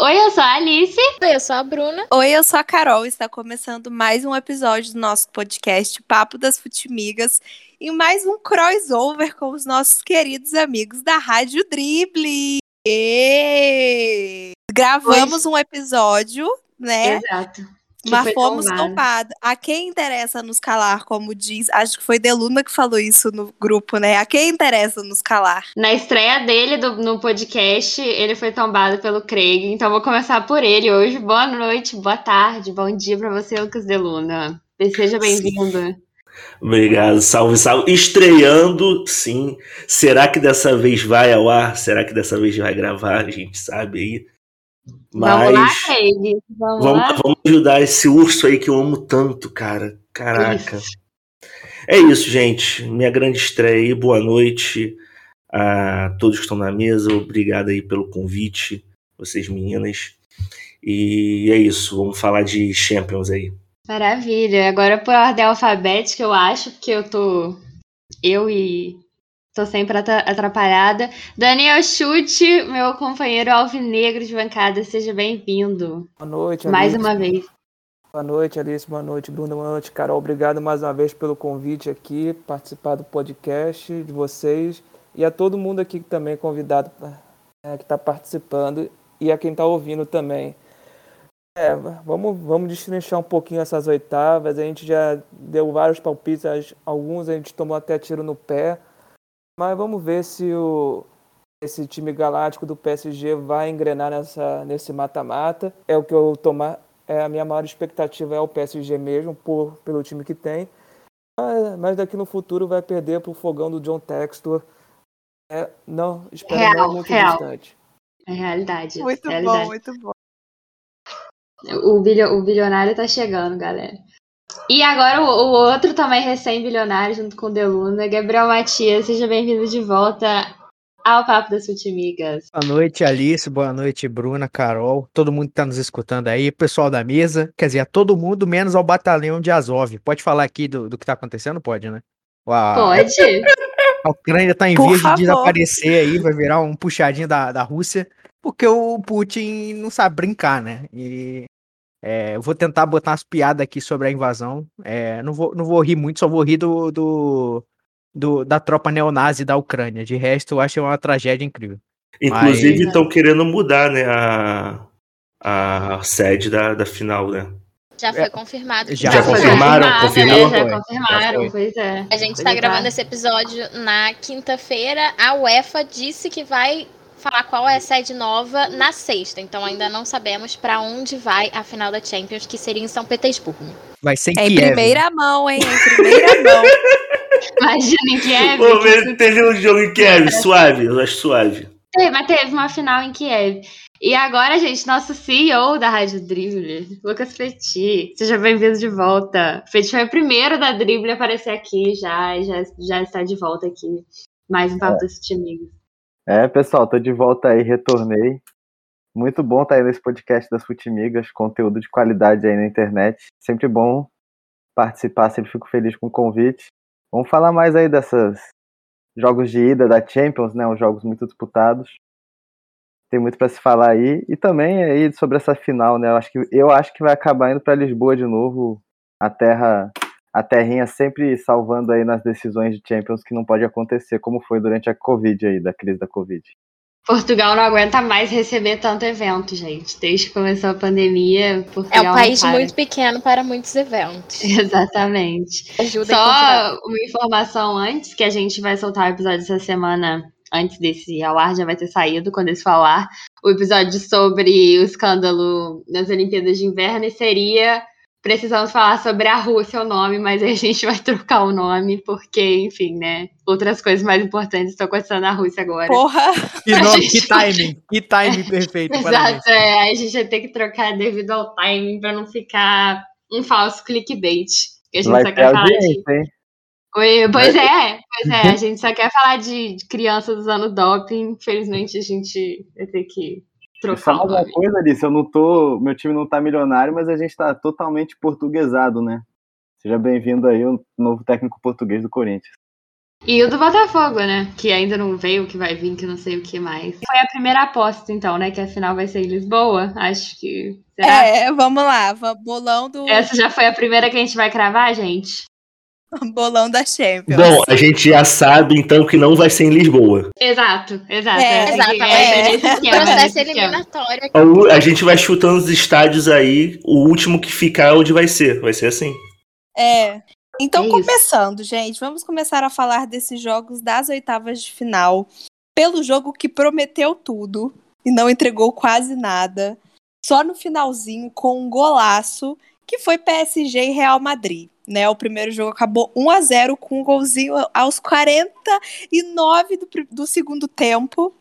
Oi, eu sou a Alice. Oi, eu sou a Bruna. Oi, eu sou a Carol. Está começando mais um episódio do nosso podcast Papo das Futimigas e mais um crossover com os nossos queridos amigos da Rádio Drible. E... Gravamos um episódio, né? Exato. Mas fomos tomados. A quem interessa nos calar, como diz. Acho que foi Deluna que falou isso no grupo, né? A quem interessa nos calar? Na estreia dele do- no podcast, ele foi tombado pelo Craig. Então vou começar por ele hoje. Boa noite, boa tarde, bom dia pra você, Lucas Deluna. Seja bem-vindo. Obrigado, salve, salve. Estreando, sim. Será que dessa vez vai ao ar? Será que dessa vez vai gravar? A gente sabe aí. Vamos lá, Mas Craig. Vamos, vamos, lá. vamos ajudar esse urso aí que eu amo tanto, cara. Caraca. Isso. É isso, gente. Minha grande estreia aí. Boa noite a todos que estão na mesa. Obrigado aí pelo convite, vocês meninas. E é isso. Vamos falar de Champions aí. Maravilha. Agora por ordem alfabética, eu acho que eu tô. Eu e. Tô sempre atra- atrapalhada. Daniel Chute, meu companheiro alvinegro de bancada, seja bem-vindo. Boa noite, Mais Alice. uma vez. Boa noite, Alice. Boa noite, Bruno. Boa noite, Carol. Obrigado mais uma vez pelo convite aqui, participar do podcast de vocês e a todo mundo aqui também convidado é, que está participando e a quem está ouvindo também. É, vamos, vamos destrinchar um pouquinho essas oitavas. A gente já deu vários palpites, alguns a gente tomou até tiro no pé, mas vamos ver se o, esse time galáctico do PSG vai engrenar nessa, nesse mata-mata. É o que eu tomar, é a minha maior expectativa é o PSG mesmo, por, pelo time que tem. Mas, mas daqui no futuro vai perder para o fogão do John Textor. É, não, espero Real, não muito real. distante. É realidade. Muito realidade. bom, muito bom. O, bilho- o bilionário tá chegando, galera. E agora o, o outro também recém-bilionário, junto com o Deluna, Gabriel Matias, seja bem-vindo de volta ao Papo das Futimigas. Boa noite, Alice. Boa noite, Bruna, Carol. Todo mundo que tá nos escutando aí, pessoal da mesa. Quer dizer, a todo mundo, menos ao batalhão de Azov. Pode falar aqui do, do que tá acontecendo? Pode, né? A, Pode? a Ucrânia tá em Por vias de desaparecer aí, vai virar um puxadinho da, da Rússia, porque o Putin não sabe brincar, né? E é, eu vou tentar botar umas piadas aqui sobre a invasão. É, não, vou, não vou rir muito, só vou rir do, do, do- da tropa neonazi da Ucrânia. De resto, eu acho uma tragédia incrível. Inclusive, Mas- estão querendo mudar, né, a, a sede da, da final, né? Já foi confirmado. que Já rolar. confirmaram? confirmado, Confirmou? é, já confirmaram, Já pois é. A gente tá é. gravando esse episódio na quinta-feira. A UEFA disse que vai falar qual é a sede nova na sexta. Então ainda não sabemos pra onde vai a final da Champions, que seria em São Petersburgo. Vai ser em É em Kiev. primeira mão, hein? Em primeira mão. Imagina em Kiev. Pô, que teve um jogo em Kiev, suave, eu acho suave. Teve, mas teve uma final em Kiev. E agora, gente, nosso CEO da Rádio Dribble, Lucas Petit. Seja bem-vindo de volta. Petit foi o primeiro da Dribble a aparecer aqui já, e já, já está de volta aqui. Mais um papo dos amigos. É, pessoal, tô de volta aí, retornei. Muito bom estar aí nesse podcast das Futimigas, conteúdo de qualidade aí na internet. Sempre bom participar, sempre fico feliz com o convite. Vamos falar mais aí desses jogos de ida da Champions, né? Os jogos muito disputados. Tem muito para se falar aí e também aí sobre essa final, né? Eu acho que eu acho que vai acabar indo para Lisboa de novo, a terra a terrinha sempre salvando aí nas decisões de Champions que não pode acontecer, como foi durante a Covid aí, da crise da Covid. Portugal não aguenta mais receber tanto evento, gente. Desde que começou a pandemia, É Portugal um não país para. muito pequeno para muitos eventos. Exatamente. Ajuda. Só uma informação antes, que a gente vai soltar o episódio essa semana, antes desse ao ar, já vai ter saído quando esse for ao ar, o episódio sobre o escândalo nas Olimpíadas de Inverno e seria precisamos falar sobre a Rússia o nome, mas aí a gente vai trocar o nome, porque, enfim, né, outras coisas mais importantes estão acontecendo na Rússia agora. Porra. Que, nome, gente que timing, que timing perfeito. Exato, é, a gente vai ter que trocar devido ao timing pra não ficar um falso clickbait. Que a gente Vai só ter quer falar de hein? Oi, pois é, pois é, a gente só quer falar de, de crianças usando doping. Infelizmente a gente vai ter que trocar mais uma coisa, Alice, eu não tô. Meu time não tá milionário, mas a gente tá totalmente portuguesado, né? Seja bem-vindo aí, o novo técnico português do Corinthians. E o do Botafogo, né? Que ainda não veio, que vai vir, que não sei o que mais. Foi a primeira aposta, então, né? Que a final vai ser em Lisboa. Acho que. Será? É, vamos lá. Bolão do Essa já foi a primeira que a gente vai cravar, gente? bolão da Champions. Bom, a gente já sabe então que não vai ser em Lisboa. Exato, exato. É, exato, é. nesse esquema, Processo eliminatório. A a gente vai chutando os estádios aí, o último que ficar é onde vai ser. Vai ser assim. É. Então, É começando, gente, vamos começar a falar desses jogos das oitavas de final. Pelo jogo que prometeu tudo e não entregou quase nada. Só no finalzinho, com um golaço, que foi PSG e Real Madrid. Né, o primeiro jogo acabou 1 a 0 com um golzinho aos 49 do, do segundo tempo.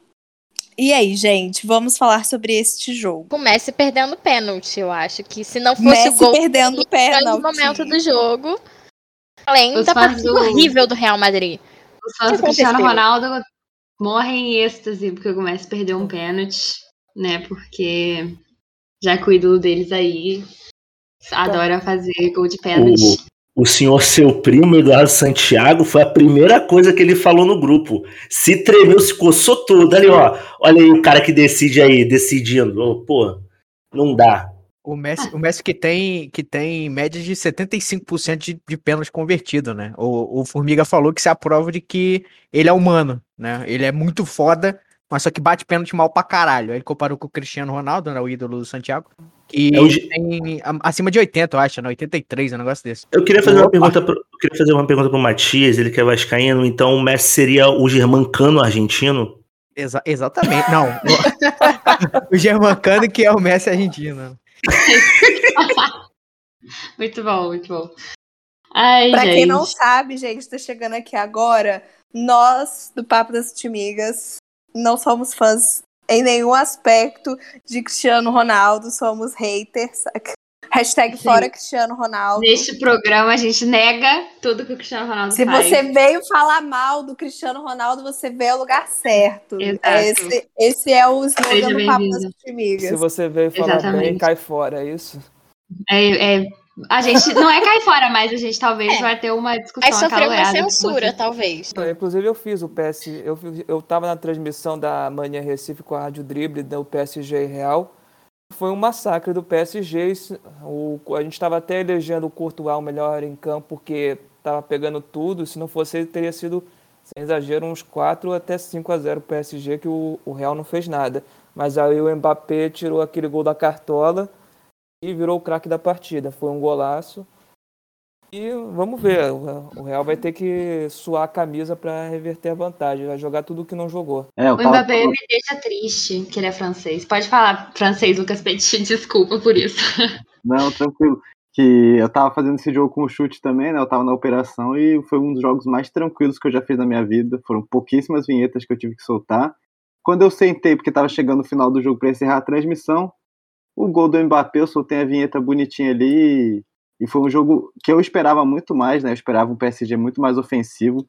E aí, gente, vamos falar sobre este jogo. O Messi perdendo pênalti, eu acho. Que se não fosse Messi o gol perdendo no pênalti. momento do jogo, além Os da partida do- horrível do Real Madrid. Os fãs O do Cristiano? Ronaldo morrem em êxtase porque o Gomes perdeu um pênalti, né? Porque já que o ídolo deles aí adora fazer gol de pênalti. O senhor seu primo, Eduardo Santiago, foi a primeira coisa que ele falou no grupo. Se tremeu, se coçou todo. Ali, ó. Olha aí o cara que decide aí, decidindo. Pô, não dá. O Messi, o Messi que tem, que tem média de 75% de, de pênalti convertido, né? O, o Formiga falou que isso é a prova de que ele é humano, né? Ele é muito foda, mas só que bate pênalti mal pra caralho. Aí ele comparou com o Cristiano Ronaldo, né? O ídolo do Santiago. Que É o tem acima de 80, eu acho, né? 83, um negócio desse. Eu queria fazer uma Opa. pergunta pro, eu queria fazer uma pergunta pro Matias, ele que é vascaíno, então o Messi seria o germancano argentino? Exa- exatamente. Não. o, o Germancano que é o Messi argentino. Muito bom, muito bom. Ai, Pra gente. quem não sabe, gente, tá chegando aqui agora, nós do Papo das Timigas não somos fãs em nenhum aspecto de Cristiano Ronaldo, somos haters. Hashtag Sim. fora Cristiano Ronaldo. Neste programa a gente nega tudo que o Cristiano Ronaldo Se faz. você veio falar mal do Cristiano Ronaldo, você veio ao lugar certo. Exato. É esse, esse é o slogan do Papo das. Se você veio falar bem, Exatamente. cai fora, é isso? É, é- a gente não é cair fora, mas a gente talvez É. vai ter uma discussão Vai sofrer uma censura, talvez. Inclusive eu fiz o PS, eu, eu tava na transmissão da Manhã Recife com a Rádio Drible do PSG e Real. Foi um massacre do PSG. O, a gente estava até elegendo o Courtois o melhor em campo porque tava pegando tudo. Se não fosse ele, teria sido, sem exagero, uns 4 até 5 a 0 o PSG, que o, o Real não fez nada. Mas aí o Mbappé tirou aquele gol da cartola e virou o craque da partida. Foi um golaço. E vamos ver, o Real vai ter que suar a camisa para reverter a vantagem, vai jogar tudo que não jogou. É, O tava, Mbappé me deixa triste que ele é francês. Pode falar francês, Lucas Petit, desculpa por isso. Não, tranquilo. Que eu tava fazendo esse jogo com o chute também, né? Eu tava na operação e foi um dos jogos mais tranquilos que eu já fiz na minha vida. Foram pouquíssimas vinhetas que eu tive que soltar. Quando eu sentei, porque tava chegando o final do jogo para encerrar a transmissão, o gol do Mbappé, eu soltei a vinheta bonitinha ali. E foi um jogo que eu esperava muito mais, né? Eu esperava um PSG muito mais ofensivo.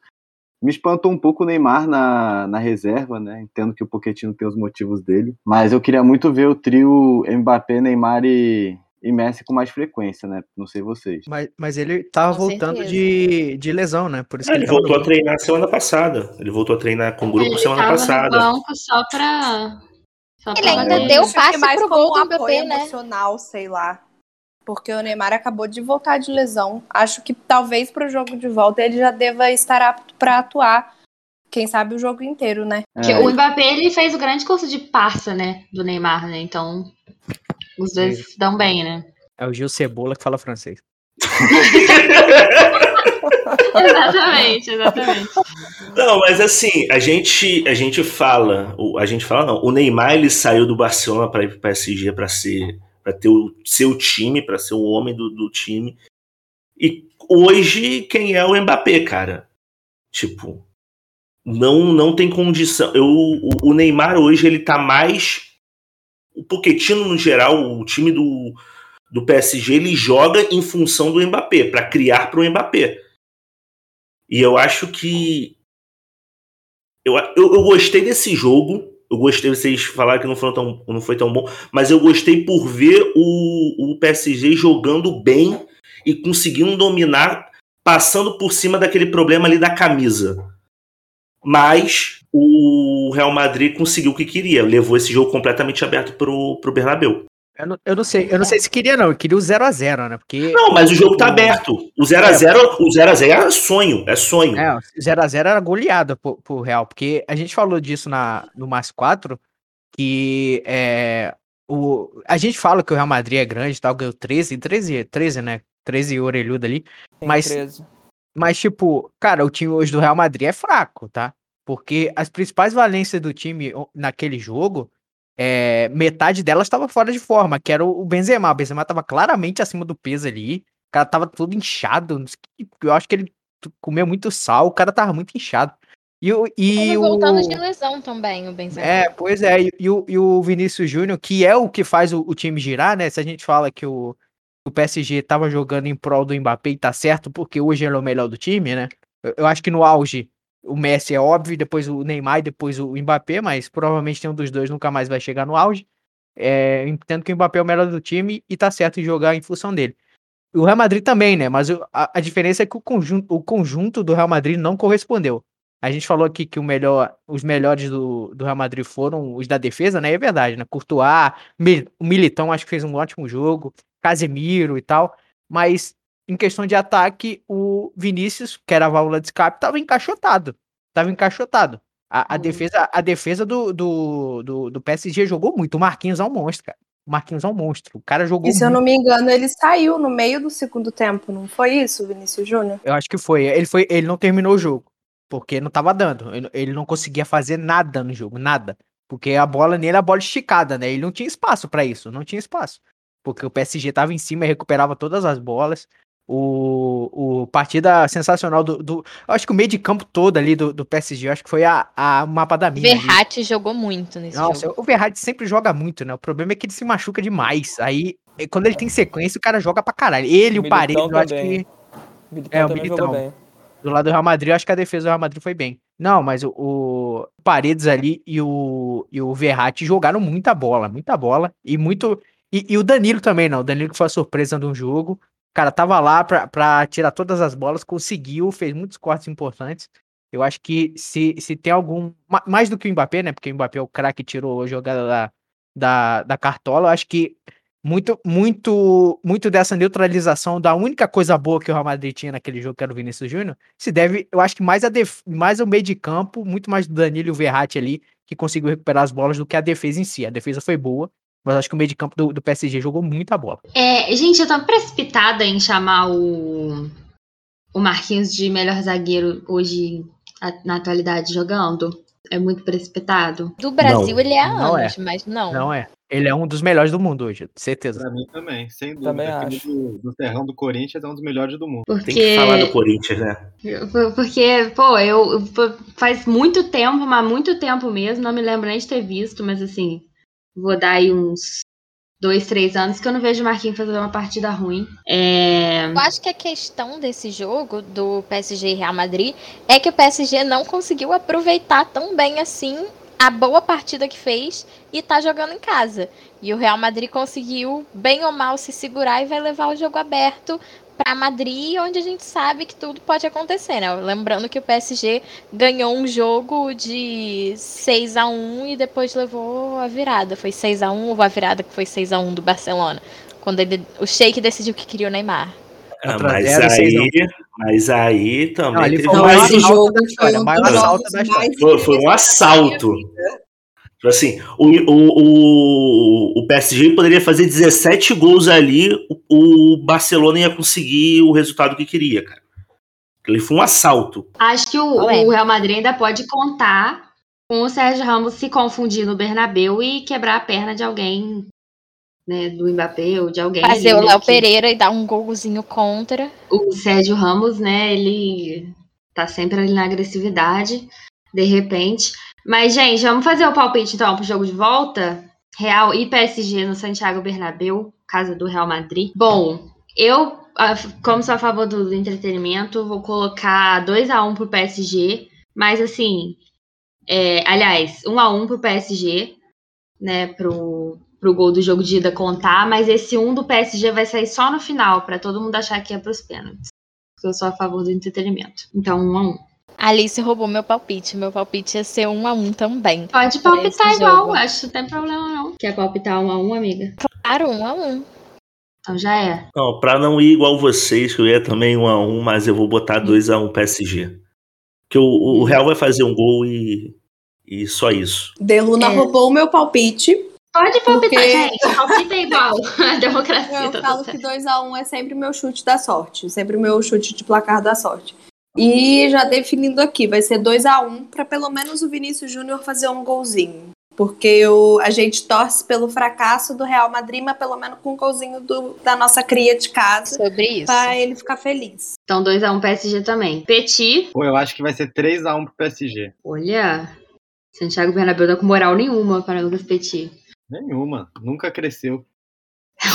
Me espantou um pouco o Neymar na, na reserva, né? Entendo que o Pochettino tem os motivos dele. Mas eu queria muito ver o trio Mbappé, Neymar e, e Messi com mais frequência, né? Não sei vocês. Mas, mas ele tava Com voltando certeza. de, de lesão, né? Por isso que ele no voltou a treinar semana passada. Ele voltou a treinar com o grupo ele semana tava passada. no banco só pra. Só Ele ainda deu passe mais pro gol um do Mbappé, né? emocional, sei lá. Porque o Neymar acabou de voltar de lesão. Acho que talvez pro jogo de volta ele já deva estar apto para atuar. Quem sabe o jogo inteiro, né? Porque É, o Mbappé ele fez o grande curso de parça, né? Do Neymar, né? Então. Os dois dão bem, né? É o Gil Cebola que fala francês. exatamente, exatamente. Não, mas assim, a gente, a gente fala, o- a gente fala não, o Neymar ele saiu do Barcelona para ir pro PSG para ser para ter o seu time, para ser o homem do, do time. E hoje quem é o Mbappé, cara? Tipo, não não tem condição. Eu, o, o Neymar hoje ele tá mais o Pochettino no geral, o time do do PSG, ele joga em função do Mbappé, para criar para o Mbappé. E eu acho que. Eu, eu, eu gostei desse jogo. Eu gostei, vocês falaram que não foi tão, não foi tão bom, mas eu gostei por ver o, o PSG jogando bem e conseguindo dominar, passando por cima daquele problema ali da camisa. mas o Real Madrid conseguiu o que queria, levou esse jogo completamente aberto pro, pro Bernabéu. Eu não, eu não sei, eu não sei se queria, não. Eu queria o 0x0, né? Porque. Não, mas o jogo tá aberto. O 0x0 o 0x0 é sonho, é sonho. É, o 0x0 era goleada pro, pro Real, porque a gente falou disso na, no Mais 4, que é, o, a gente fala que o Real Madrid é grande e tal, ganhou 13, 13, 13, né? 13 orelhudo ali. Tem Mas- 13. Mas, tipo, cara, o time hoje do Real Madrid é fraco, tá? Porque as principais valências do time naquele jogo, é, metade delas estava fora de forma, que era o Benzema. O Benzema tava claramente acima do peso ali. O cara tava todo inchado. Eu acho que ele comeu muito sal, o cara tava muito inchado. E, o- e o... voltando de lesão também, o Benzema. É, pois é. E, e o, e o Vinícius Júnior, que é o que faz o, o time girar, né? Se a gente fala que o, o PSG tava jogando em prol do Mbappé e tá certo, porque hoje ele é o melhor do time, né? Eu, eu acho que no auge o Messi é óbvio, depois o Neymar e depois o Mbappé, mas provavelmente um dos dois nunca mais vai chegar no auge. É, entendo que o Mbappé é o melhor do time e tá certo em jogar em função dele. O Real Madrid também, né? Mas a, a diferença é que o conjunto, o conjunto do Real Madrid não correspondeu. A gente falou aqui que melhor, os melhores do, do Real Madrid foram os da defesa, né? É verdade, né? Courtois, o Militão acho que fez um ótimo jogo, Casemiro e tal, mas em questão de ataque, o Vinícius, que era a válvula de escape, tava encaixotado. Tava encaixotado. A, a Hum. defesa, a defesa do, do, do, do PSG jogou muito. O Marquinhos é um monstro, cara. O Marquinhos é um monstro. O cara jogou E se eu muito. não me engano, ele saiu no meio do segundo tempo, não foi isso, Vinícius Júnior? Eu acho que foi. Ele foi, ele não terminou o jogo, porque não tava dando. Ele, ele não conseguia fazer nada no jogo, nada. Porque a bola nele é a bola esticada, né? Ele não tinha espaço pra isso, não tinha espaço. Porque o PSG tava em cima e recuperava todas as bolas. O, o partida sensacional do, do- Eu acho que o meio de campo todo ali do, do PSG, eu acho que foi a, a mapa da mina. ali. Verratti jogou muito nesse Nossa, jogo. o Verratti sempre joga muito, né? O problema é que ele se machuca demais. Aí, quando ele tem sequência, o cara joga pra caralho. Ele, o Militão Paredes, eu acho que. Militão É, o Militão. Do lado do Real Madrid, eu acho que a defesa do Real Madrid foi bem. Não, mas o, o Paredes ali e o, e o Verratti jogaram muita bola, muita bola. E muito. E, e o Danilo também, não. O Danilo que foi a surpresa do jogo. Cara tava lá pra tirar todas as bolas, conseguiu, fez muitos cortes importantes. Eu acho que se, se tem algum. ma- Mais do que o Mbappé, né? Porque o Mbappé é o craque que tirou a jogada da, da, da cartola. Eu acho que muito, muito, muito dessa neutralização da única coisa boa que o Real Madrid tinha naquele jogo, que era o Vinícius Júnior, se deve, eu acho que mais a def... mais ao meio de campo, muito mais do Danilo Verratti ali, que conseguiu recuperar as bolas do que a defesa em si. A defesa foi boa, mas acho que o meio de campo do, do PSG jogou muita bola. É, gente, eu tô precipitada em chamar o, o Marquinhos de melhor zagueiro hoje, a- na atualidade, jogando. É muito precipitado. Do Brasil Não, ele é há anos, mas não. Não é? Ele é um dos melhores do mundo hoje, certeza. Pra mim também, sem dúvida. Também acho. Do, do Terrão do Corinthians é um dos melhores do mundo. Porque, Tem que falar do Corinthians, né? porque pô, eu, eu- faz muito tempo, mas muito tempo mesmo, não me lembro nem de ter visto, mas assim, vou dar aí uns dois, três anos que eu não vejo o Marquinhos fazer uma partida ruim. É, Eu acho que a questão desse jogo do PSG e Real Madrid é que o PSG não conseguiu aproveitar tão bem assim a boa partida que fez e tá jogando em casa. E o Real Madrid conseguiu, bem ou mal, se segurar e vai levar o jogo aberto para Madrid, onde a gente sabe que tudo pode acontecer, né? Lembrando que o PSG ganhou um jogo de 6 a 1 e depois levou a virada. Foi 6 a 1 ou a virada que foi 6 a 1 do Barcelona, quando ele, o Sheik decidiu que queria o Neymar. Ah, 4 a mas 0 6 a 1. aí, mas aí também Não, foi Não, mais- esse jogo da foi um assalto foi um assalto. Tipo Assim, o, o, o, o PSG poderia fazer 17 gols ali, o, o Barcelona ia conseguir o resultado que queria, cara. Ele foi um assalto. Acho que o, o Real Madrid ainda pode contar com o Sérgio Ramos se confundir no Bernabéu e quebrar a perna de alguém, né, do Mbappé ou de alguém. Fazer o Léo que- Pereira e dar um golzinho contra. O Sérgio Ramos, né, ele tá sempre ali na agressividade, de repente. Mas, gente, vamos fazer o palpite então pro jogo de volta? Real e PSG no Santiago Bernabéu, casa do Real Madrid. Bom, eu, como sou a favor do entretenimento, vou colocar 2 a 1 pro PSG, mas assim, é, aliás, 1 a 1 pro PSG, né, pro, pro gol do jogo de ida contar, mas esse 1 do PSG vai sair só no final, pra todo mundo achar que é pros pênaltis. Porque eu sou a favor do entretenimento. Então, 1 a 1 Alice roubou meu palpite. Meu palpite ia ser um a um também. Pode palpitar igual, jogo. acho que não tem problema não. Quer palpitar um a um, amiga? Claro, um a um. Então já é. Não, pra não ir igual vocês, que eu ia também 1 a 1 mas eu vou botar 2 a 1 PSG. Que o, o Real vai fazer um gol e, e só isso. Deluna É. roubou o meu palpite. Pode palpitar, Porque- gente. Palpita é igual. A democracia Eu tá falo que certo. 2x1 é sempre o meu chute da sorte. Sempre o meu chute de placar da sorte. E já definindo aqui, vai ser 2x1 para pelo menos o Vinícius Júnior fazer um golzinho. Porque o, a gente torce pelo fracasso do Real Madrid, mas pelo menos com um golzinho do- da nossa cria de casa. Sobre isso. Pra ele ficar feliz. Então 2x1 PSG também. Petit. Pô, eu acho que vai ser 3x1 pro PSG. Olha. Santiago Bernabéu tá com moral nenhuma para Lucas Petit. Nenhuma. Nunca cresceu.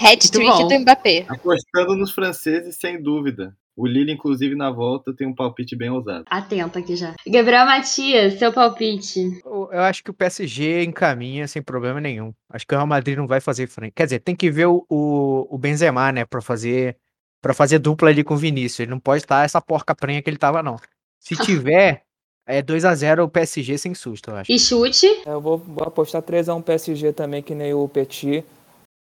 Hat-trick do Mbappé. Apostando nos franceses, sem dúvida. O Lille, inclusive, na volta, tem um palpite bem ousado. Atenta aqui já. Gabriel Matias, seu palpite. Eu acho que o PSG encaminha sem problema nenhum. Acho que o Real Madrid não vai fazer frente. Quer dizer, tem que ver o, o, o Benzema, né, Pra fazer para fazer dupla ali com o Vinícius. Ele não pode estar essa porca prenha que ele tava não. Se tiver é 2 a 0 o PSG sem susto, eu acho. E chute. É, Eu vou, vou apostar 3x1 PSG também, que nem o Petit.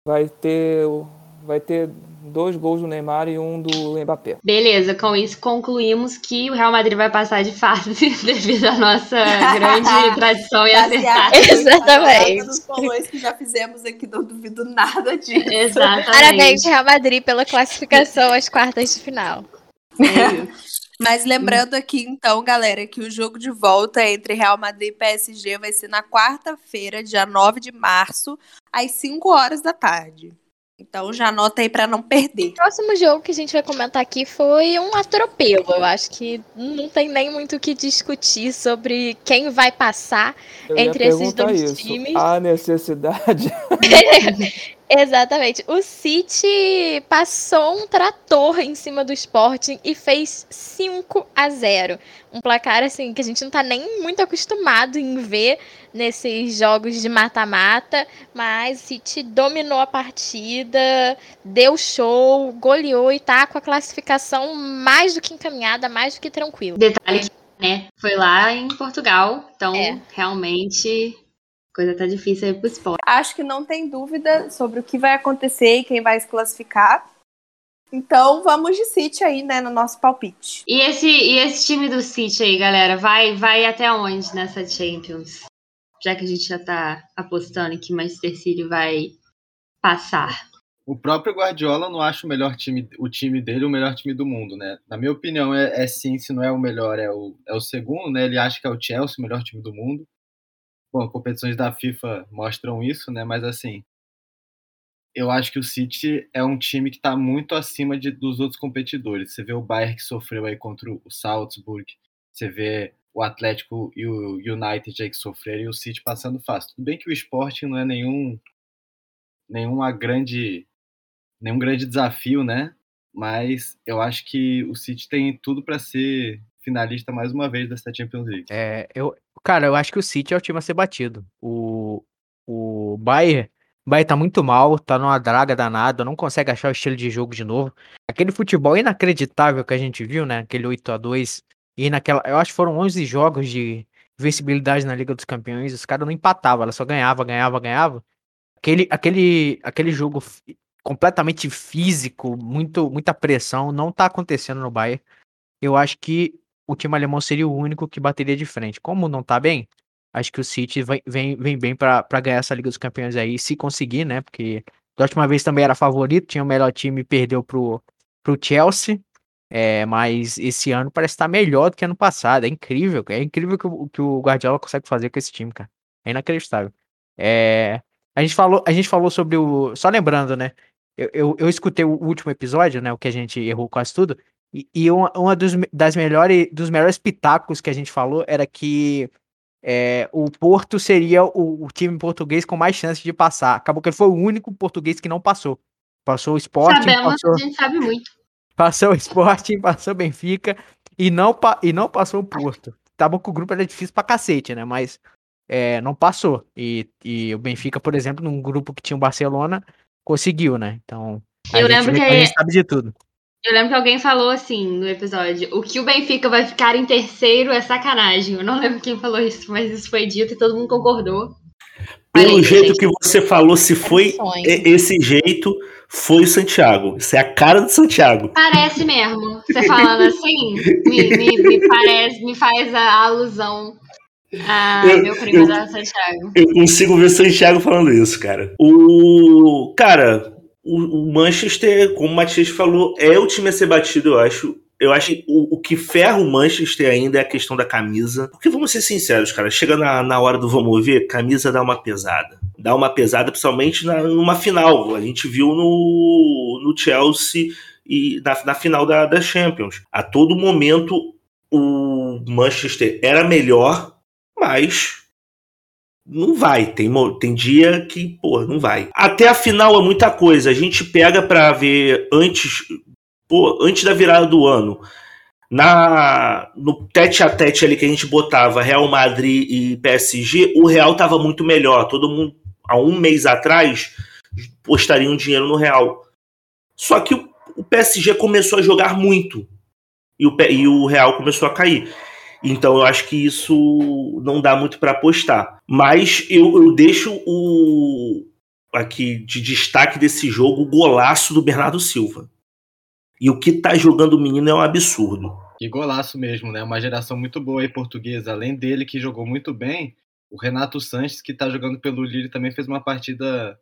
Vai ter, o- vai ter dois gols do Neymar e um do Mbappé. Beleza, com isso concluímos que o Real Madrid vai passar de fase devido à nossa grande tradição e acertar. Exatamente. nos bolões que já fizemos aqui, não duvido nada disso. Exatamente. Parabéns, Real Madrid, pela classificação às quartas de final. É. Mas lembrando aqui, então, galera, que o jogo de volta entre Real Madrid e PSG vai ser na quarta-feira, dia 9 de março, às 5 horas da tarde. Então já anota aí pra não perder. O próximo jogo que a gente vai comentar aqui foi um atropelo. Eu acho que não tem nem muito o que discutir sobre quem vai passar. Eu Entre esses dois isso. times. Há necessidade. Exatamente. O City passou um trator em cima do Sporting e fez 5 a 0. Um placar assim que a gente não tá nem muito acostumado em ver nesses jogos de mata-mata, mas o City dominou a partida, deu show, goleou e tá com a classificação mais do que encaminhada, mais do que tranquila. Detalhe que, né? Foi lá em Portugal. Então, É. realmente, coisa tá difícil aí pro esporte. Acho que não tem dúvida sobre o que vai acontecer e quem vai se classificar. Então vamos de City aí, né, no nosso palpite. E esse, e esse time do City aí, galera, vai, vai até onde nessa Champions? Já que a gente já tá apostando que Manchester City vai passar. O próprio Guardiola não acha o melhor time, o time dele o melhor time do mundo, né? Na minha opinião, é, é sim, se não é o melhor, é o, é o segundo, né? Ele acha que é o Chelsea o melhor time do mundo. Bom, competições da FIFA mostram isso, né? Mas assim, eu acho que o City é um time que está muito acima de, dos outros competidores. Você vê o Bayern que sofreu aí contra o Salzburg, você vê o Atlético e o United aí que sofreram e o City passando fácil. Tudo bem que o Sporting não é nenhum nenhuma grande nenhum grande desafio, né? Mas eu acho que o City tem tudo para ser finalista mais uma vez dessa Champions League. É, eu, cara, eu acho que o City é o time a ser batido. O, o Bayern, Bayern tá muito mal, tá numa draga danada, não consegue achar o estilo de jogo de novo. Aquele futebol inacreditável que a gente viu, né? Aquele 8 a 2 e naquela, eu acho que foram 11 jogos de vencibilidade na Liga dos Campeões, os caras não empatavam, ela só ganhava, ganhava, ganhava. Aquele, aquele, aquele jogo completamente físico, muito, muita pressão, não tá acontecendo no Bayern. Eu acho que o time alemão seria o único que bateria de frente. Como não tá bem, acho que o City vem, vem, vem bem pra ganhar essa Liga dos Campeões aí, se conseguir, né? Porque da última vez também era favorito, tinha o melhor time e perdeu pro, pro Chelsea. É, mas esse ano parece estar melhor do que ano passado. É incrível, é incrível que o que o Guardiola consegue fazer com esse time, cara. É inacreditável. É, a gente falou, a gente falou sobre o. Só lembrando, né? Eu, eu, eu escutei o último episódio, né? O que a gente errou quase tudo. E, e uma, uma dos, das melhores, dos melhores pitacos que a gente falou era que é, o Porto seria o, o time português com mais chance de passar. Acabou que ele foi o único português que não passou. Passou o Sporting, Sabemos, passou, a gente sabe muito. passou o Sporting, passou o Benfica e não, e não passou o Porto. Tá bom que o grupo era difícil pra cacete, né? Mas é, não passou. E, e o Benfica, por exemplo, num grupo que tinha o Barcelona, conseguiu, né? Então, a Eu gente, lembro que a gente sabe de tudo. Eu lembro que alguém falou assim no episódio: o que o Benfica vai ficar em terceiro é sacanagem. Eu não lembro quem falou isso, mas isso foi dito e todo mundo concordou. Pelo Falei, jeito gente. que você falou, se foi e- esse jeito, foi o Santiago. Isso é a cara do Santiago. Parece mesmo. Você falando assim, me, me- me parece, me faz a alusão a Eu- meu primo eu- da Santiago. Eu consigo ver o Santiago falando isso, cara. O. Cara, o, o Manchester, como o Matias falou, é o time a ser batido, eu acho. Eu acho que o, o que ferra o Manchester ainda é a questão da camisa. Porque vamos ser sinceros, cara. Chega na, na hora do vamos ver, camisa dá uma pesada. Dá uma pesada, principalmente na, numa final. A gente viu no, no Chelsea e na, na final da, da Champions. A todo momento o Manchester era melhor, mas não vai. Tem, tem dia que, pô, não vai. Até a final é muita coisa. A gente pega pra ver antes, pô, antes da virada do ano. Na, no tete a tete ali que a gente botava Real Madrid e PSG, o Real tava muito melhor. Todo mundo, há um mês atrás, postaria um dinheiro no Real. Só que o, o PSG começou a jogar muito. E o, e o Real começou a cair. Então eu acho que isso não dá muito para apostar. Mas eu, eu deixo o aqui de destaque desse jogo o golaço do Bernardo Silva. E o que tá jogando o menino é um absurdo. Que golaço mesmo, né? Uma geração muito boa aí portuguesa. Além dele, que jogou muito bem, o Renato Sanches, que tá jogando pelo Lille, também fez uma partida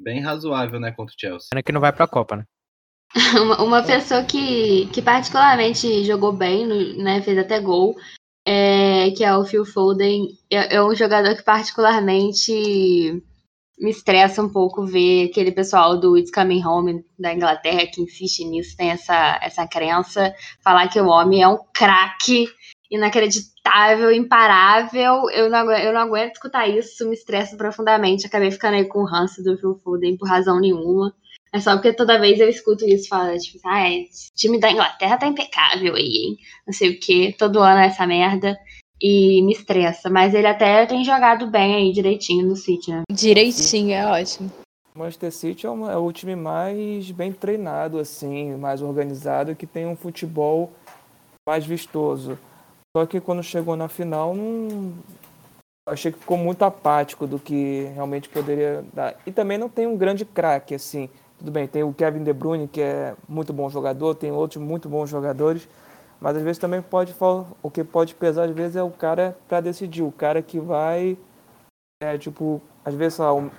bem razoável, né, contra o Chelsea. Pena que não vai pra Copa, né? Uma, uma pessoa que, que particularmente jogou bem, né, fez até gol, é, que é o Phil Foden. É, é um jogador que particularmente me estressa um pouco ver aquele pessoal do It's Coming Home da Inglaterra que insiste nisso, tem essa, essa crença, falar que o homem é um craque inacreditável, imparável. Eu não, eu não aguento escutar isso, isso me estressa profundamente. Acabei ficando aí com o ranço do Phil Foden por razão nenhuma. É só porque toda vez eu escuto isso, fala, tipo, ah, é, time da Inglaterra tá impecável aí, hein? Não sei o que, todo ano é essa merda. E me estressa. Mas ele até tem jogado bem aí direitinho no City, né? Direitinho, é ótimo. O Manchester City é, uma- é o time mais bem treinado, assim, mais organizado, que tem um futebol mais vistoso. Só que quando chegou na final, não... achei que ficou muito apático do que realmente poderia dar. E também não tem um grande craque, assim. Tudo bem, tem o Kevin De Bruyne, que é muito bom jogador, tem outros muito bons jogadores, mas às vezes também pode o que pode pesar às vezes é o cara para decidir, o cara que vai é tipo, às vezes lá, o-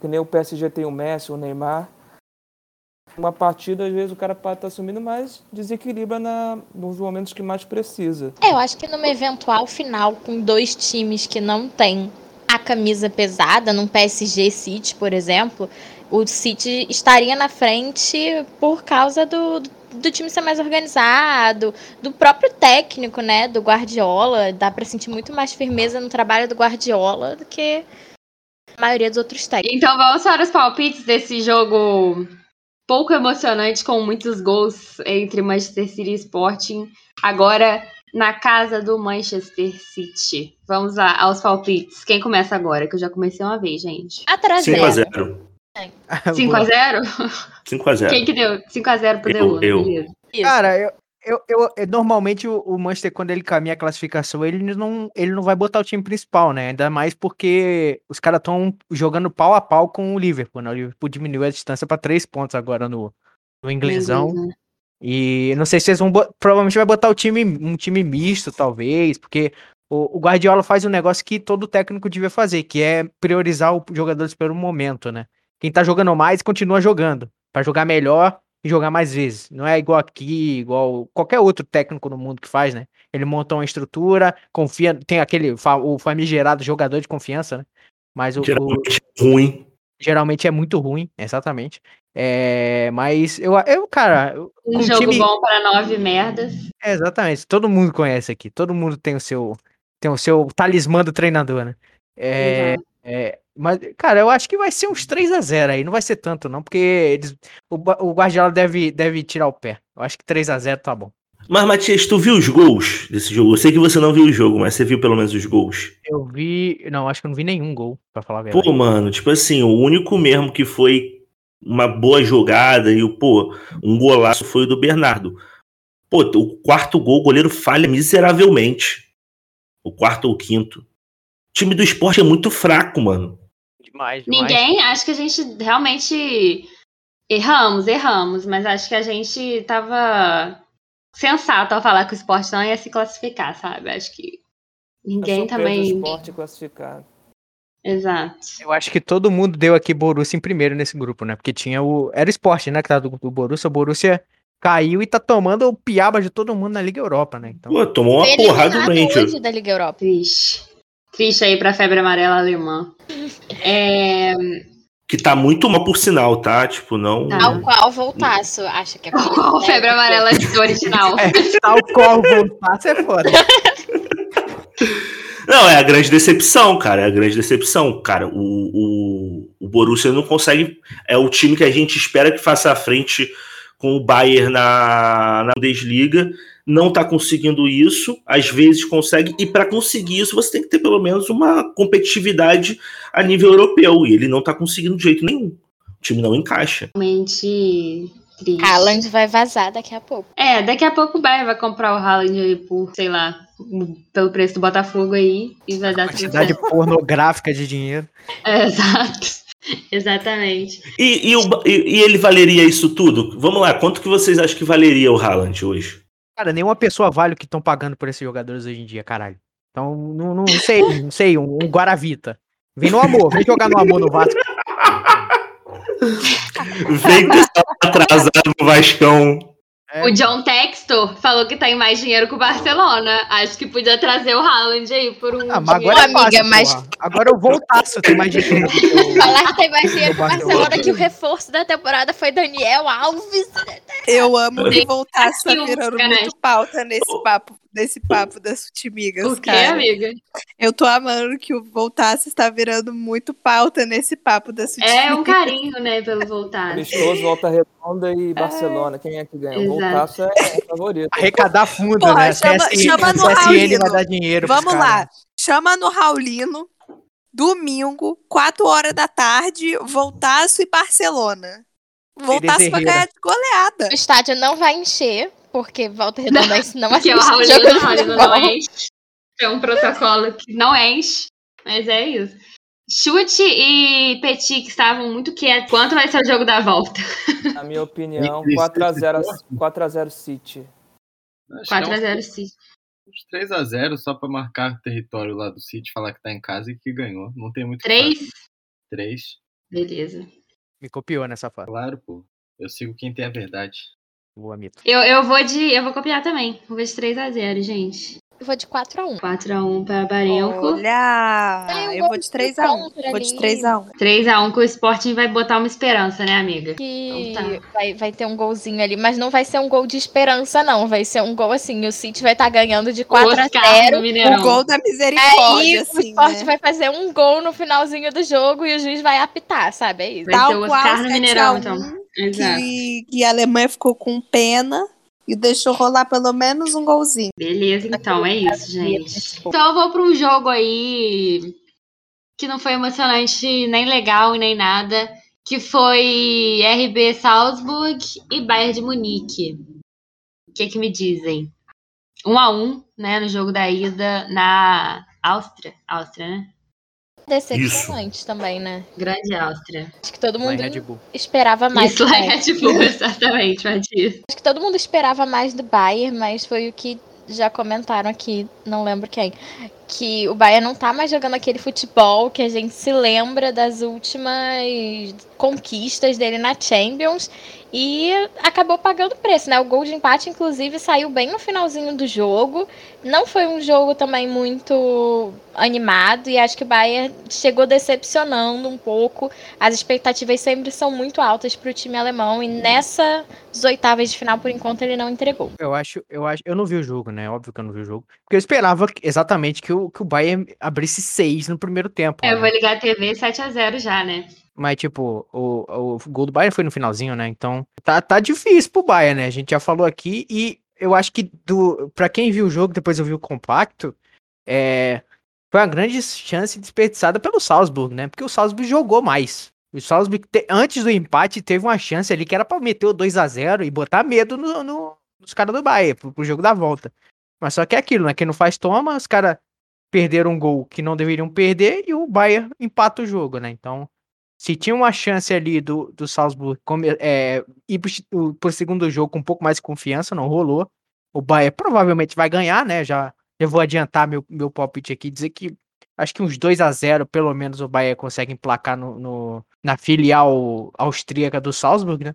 que nem o PSG tem o Messi, o Neymar. Uma partida, às vezes, o cara pode estar assumindo, mas desequilibra na, nos momentos que mais precisa. É, eu acho que numa eventual final com dois times que não tem a camisa pesada, num PSG City, por exemplo, o City estaria na frente por causa do, do time ser mais organizado, do próprio técnico, né, do Guardiola. Dá pra sentir muito mais firmeza no trabalho do Guardiola do que a maioria dos outros técnicos. Então vamos para os palpites desse jogo pouco emocionante, com muitos gols entre Manchester City e Sporting. Agora na casa do Manchester City. Vamos lá aos palpites. Quem começa agora? Que eu já comecei uma vez, gente. Atrás 5x0. 5x0? 5x0. Quem que deu? 5x0 pro Eu, eu. Isso. Cara, eu, eu, eu- eu- normalmente o, o Manchester, quando ele caminha a classificação, ele não, ele não vai botar o time principal, né? Ainda mais porque os caras estão jogando pau a pau com o Liverpool, né? O Liverpool diminuiu a distância para três pontos agora no, no inglesão. Inglês, né? E não sei se vocês vão. Provavelmente vai botar o time, um time misto, talvez, porque o, o Guardiola faz um negócio que todo técnico devia fazer, que é priorizar os jogadores pelo momento, né? Quem tá jogando mais continua jogando, Pra jogar melhor e jogar mais vezes. Não é igual aqui, igual qualquer outro técnico no mundo que faz, né? Ele monta uma estrutura, confia, tem aquele o famigerado jogador de confiança, né? Mas o, o- Geralmente é ruim. geralmente é muito ruim, exatamente. É, mas eu, eu cara, Um jogo time- bom para nove merdas. é, exatamente. Todo mundo conhece aqui. Todo mundo tem o seu tem o seu talismã do treinador, né? É, é, mas, cara, eu acho que vai ser uns 3 a 0 aí. Não vai ser tanto, não, porque eles, o, o Guardiola deve, deve tirar o pé. Eu acho que 3 a 0 tá bom. Mas, Matias, tu viu os gols desse jogo? Eu sei que você não viu o jogo, mas você viu pelo menos os gols. Eu vi. Não, acho que eu não vi nenhum gol, pra falar a verdade. Pô, mano, tipo assim, o único mesmo que foi uma boa jogada e o pô, um golaço foi o do Bernardo. Pô, o quarto gol o goleiro falha miseravelmente. O quarto ou o quinto. O time do esporte é muito fraco, mano. Demais, demais. Ninguém, acho que a gente realmente erramos, erramos, mas acho que a gente tava sensato ao falar que o esporte não ia se classificar, sabe? Acho que ninguém também. esporte classificado. Exato. Eu acho que todo mundo deu aqui Borussia em primeiro nesse grupo, né? Porque tinha o. Era o esporte, né? Que tava do, do Borussia. O Borussia caiu e tá tomando o piaba de todo mundo na Liga Europa, né? Então. Pô, tomou uma Foi porrada do Rangers. hoje da Liga Europa. Triste. Triste aí pra febre amarela alemã. É, Que tá muito mal por sinal, tá? Tipo, não. Tá. Ao qual voltaço acha que é por qual isso, febre amarela original? É, tal qual voltar, é foda. Não, é a grande decepção, cara. É a grande decepção. Cara, o, o, o Borussia não consegue. É o time que a gente espera que faça a frente com o Bayern na, na Bundesliga. Não tá conseguindo isso. Às vezes consegue. E para conseguir isso, você tem que ter pelo menos uma competitividade a nível europeu. E ele não tá conseguindo de jeito nenhum. O time não encaixa. Realmente triste. Haaland vai vazar daqui a pouco. É, daqui a pouco o Bayern vai comprar o Haaland aí por, sei lá, pelo preço do Botafogo aí e vai dar tudo Quantidade certo. pornográfica de dinheiro. É, exato. Exatamente. E, e, o e- e ele valeria isso tudo? Vamos lá, quanto que vocês acham que valeria o Haaland hoje? Cara, nenhuma pessoa vale o que estão pagando por esses jogadores hoje em dia, caralho. Então, não, não sei, não sei, um, um Guaravita. Vem no amor, vem jogar no amor no Vasco. Vem pessoal atrasado no Vascão. É, O John Textor falou que tem mais dinheiro que o Barcelona. Acho que podia trazer o Haaland aí por um. Ah, mas agora é Ô, amiga, fácil, mas-. Agora eu voltasse, eu tenho mais dinheiro eu... Falar que tem mais dinheiro que o Barcelona. Barcelona, que o reforço da temporada foi Daniel Alves. Eu amo que Tem voltasse tá virando canais. muito pauta nesse papo, nesse papo das futimigas, O quê, cara. amiga? Eu tô amando que o voltasse está virando muito pauta nesse papo das futimigas. É um carinho, né, pelo voltar. Amistoso, Volta Redonda e Barcelona. Quem é que ganha? O Exato. Voltaço é é favorito. Arrecadar fundo, Porra, né? chama- CSN, chama no CSN vai Raulino. dar dinheiro Vamos lá. Chama no Raulino, domingo, 4 horas da tarde, Voltaço e Barcelona. Voltaço pra ganhar de goleada. O estádio não vai encher, porque Volta Redonda não Porque o assiste jogo de o futebol. não enche. É um protocolo que não enche. Mas é isso. Chute e Petit que estavam muito quietos. Quanto vai ser o jogo da volta? Na minha opinião, Isso, 4x0 esse 4x0 City. Acho que é 4x0 uns, City. uns 3x0 só pra marcar o território lá do City, falar que tá em casa e que ganhou. Não tem muito. 3? 3. Beleza. Me copiou nessa fase. Claro, pô. Eu sigo quem tem a verdade. Eu, eu vou de. Eu vou copiar também. Vou de 3x0, gente. Eu vou de 4x1. 4x1 para Barenco. Olha, um eu vou de de 3x1. contra Vou de ali. 3x1. 3x1 que o Sporting vai botar uma esperança, né, amiga? Que Então tá. vai, vai ter um golzinho ali, mas não vai ser um gol de esperança, não. Vai ser um gol assim. O City vai estar ganhando de 4 a Oscar 0 no Mineirão. O gol da Aí misericórdia, o assim, Sport né? vai fazer um gol no finalzinho do jogo e o juiz vai apitar, sabe? É isso. Vai Tal ser o qual Oscar no 7 a Mineirão, 1, então. Exato. Que, que a Alemanha ficou com pena e deixou rolar pelo menos um golzinho. Beleza, então é isso, gente. Então eu vou para um jogo aí que não foi emocionante, nem legal e nem nada, que foi RB Salzburg e Bayern de Munique. O que que me dizem? Um a um, né, no jogo da ida na Áustria, Áustria, né? Decepcionante também, né? Grande Áustria. Acho que todo mundo esperava mais. Isso lá é. Red Bull, exatamente, Matias. Acho que todo mundo esperava mais do Bayern, mas foi o que já comentaram aqui, não lembro quem, que o Bayern não tá mais jogando aquele futebol que a gente se lembra das últimas conquistas dele na Champions e acabou pagando preço, né? O gol de empate, inclusive, saiu bem no finalzinho do jogo. Não foi um jogo também muito animado e acho que o Bayern chegou decepcionando um pouco. As expectativas sempre são muito altas para o time alemão e nessas oitavas de final, por enquanto, ele não entregou. Eu acho, eu acho, eu não vi o jogo, né? Óbvio que eu não vi o jogo. Porque eu esperava exatamente que o, que o Bayern abrisse seis no primeiro tempo. É, Eu né? vou ligar a TV 7x0 já, né? Mas, tipo, o, o gol do Bayern foi no finalzinho, né? Então, tá, tá difícil pro Bayern, né? A gente já falou aqui e eu acho que do, pra quem viu o jogo, depois eu vi o compacto, é, foi uma grande chance desperdiçada pelo Salzburg, né? Porque o Salzburg jogou mais. O Salzburg, te- antes do empate, teve uma chance ali que era pra meter o 2 a 0 e botar medo no, no- nos caras do Bayern, pro, pro jogo da volta. Mas só que é aquilo, né? Quem não faz toma, os caras perderam um gol que não deveriam perder e o Bayern empata o jogo, né? Então, se tinha uma chance ali do, do Salzburg come- é, ir pro, o- segundo jogo com um pouco mais de confiança, não rolou. O Bayern provavelmente vai ganhar, né? Já, já vou adiantar meu, meu palpite aqui, dizer que acho que uns 2 a 0 pelo menos o Bayern consegue emplacar no, no- na filial austríaca do Salzburg, né?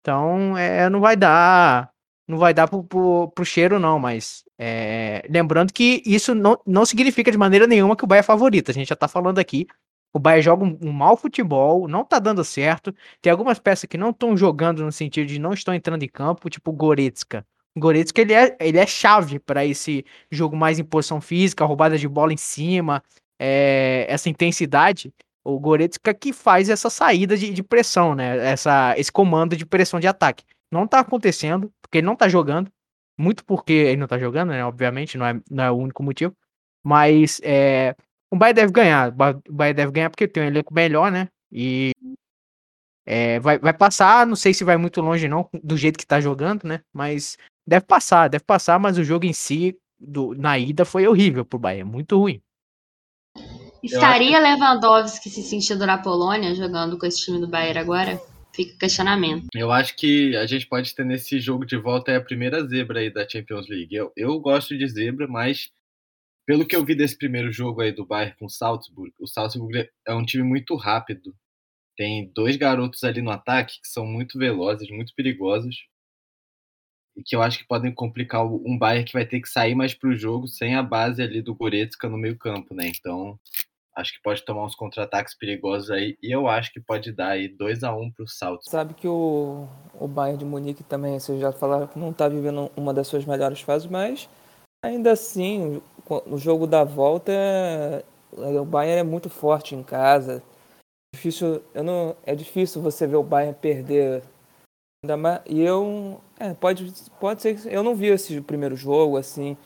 Então, é, não vai dar não vai dar pro, pro, pro cheiro, não, mas é, lembrando que isso não, não significa de maneira nenhuma que o Bahia é favorito. A gente já tá falando aqui. O Bahia joga um, um mau futebol, não tá dando certo. Tem algumas peças que não estão jogando no sentido de não estão entrando em campo, tipo Goretzka. Goretzka ele é, ele é chave para esse jogo mais em posição física, roubada de bola em cima, é, essa intensidade. O Goretzka que faz essa saída de, de pressão, né? Essa, esse comando de pressão de ataque. Não tá acontecendo, porque ele não tá jogando. Muito porque ele não tá jogando, né? Obviamente, não é, não é o único motivo. Mas é, o Bayern deve ganhar. O Ba- o Bayern deve ganhar porque tem um elenco melhor, né? E é, vai, vai passar. Não sei se vai muito longe, não, do jeito que tá jogando, né? Mas deve passar, deve passar. Mas o jogo em si, do, na ida, foi horrível pro Bayern. Muito ruim. Estaria Lewandowski se sentindo na Polônia jogando com esse time do Bayern agora? Fica o questionamento. Eu acho que a gente pode ter nesse jogo de volta é a primeira zebra aí da Champions League. Eu, eu gosto de zebra, mas pelo que eu vi desse primeiro jogo aí do Bayern com o Salzburg, o Salzburg é um time muito rápido. Tem dois garotos ali no ataque que são muito velozes, muito perigosos. E que eu acho que podem complicar um Bayern que vai ter que sair mais pro jogo sem a base ali do Goretzka no meio campo, né? Então, acho que pode tomar uns contra-ataques perigosos aí. E eu acho que pode dar aí 2 a 1 pro Salzburg. Sabe que o, o Bayern de Munique também, vocês já falaram não está vivendo uma das suas melhores fases, mas ainda assim, o- o jogo da volta, é- o Bayern é muito forte em casa. Difícil, eu não, é difícil você ver o Bayern perder. Ainda mais, e eu, é, pode, pode ser que eu não vi esse primeiro jogo assim,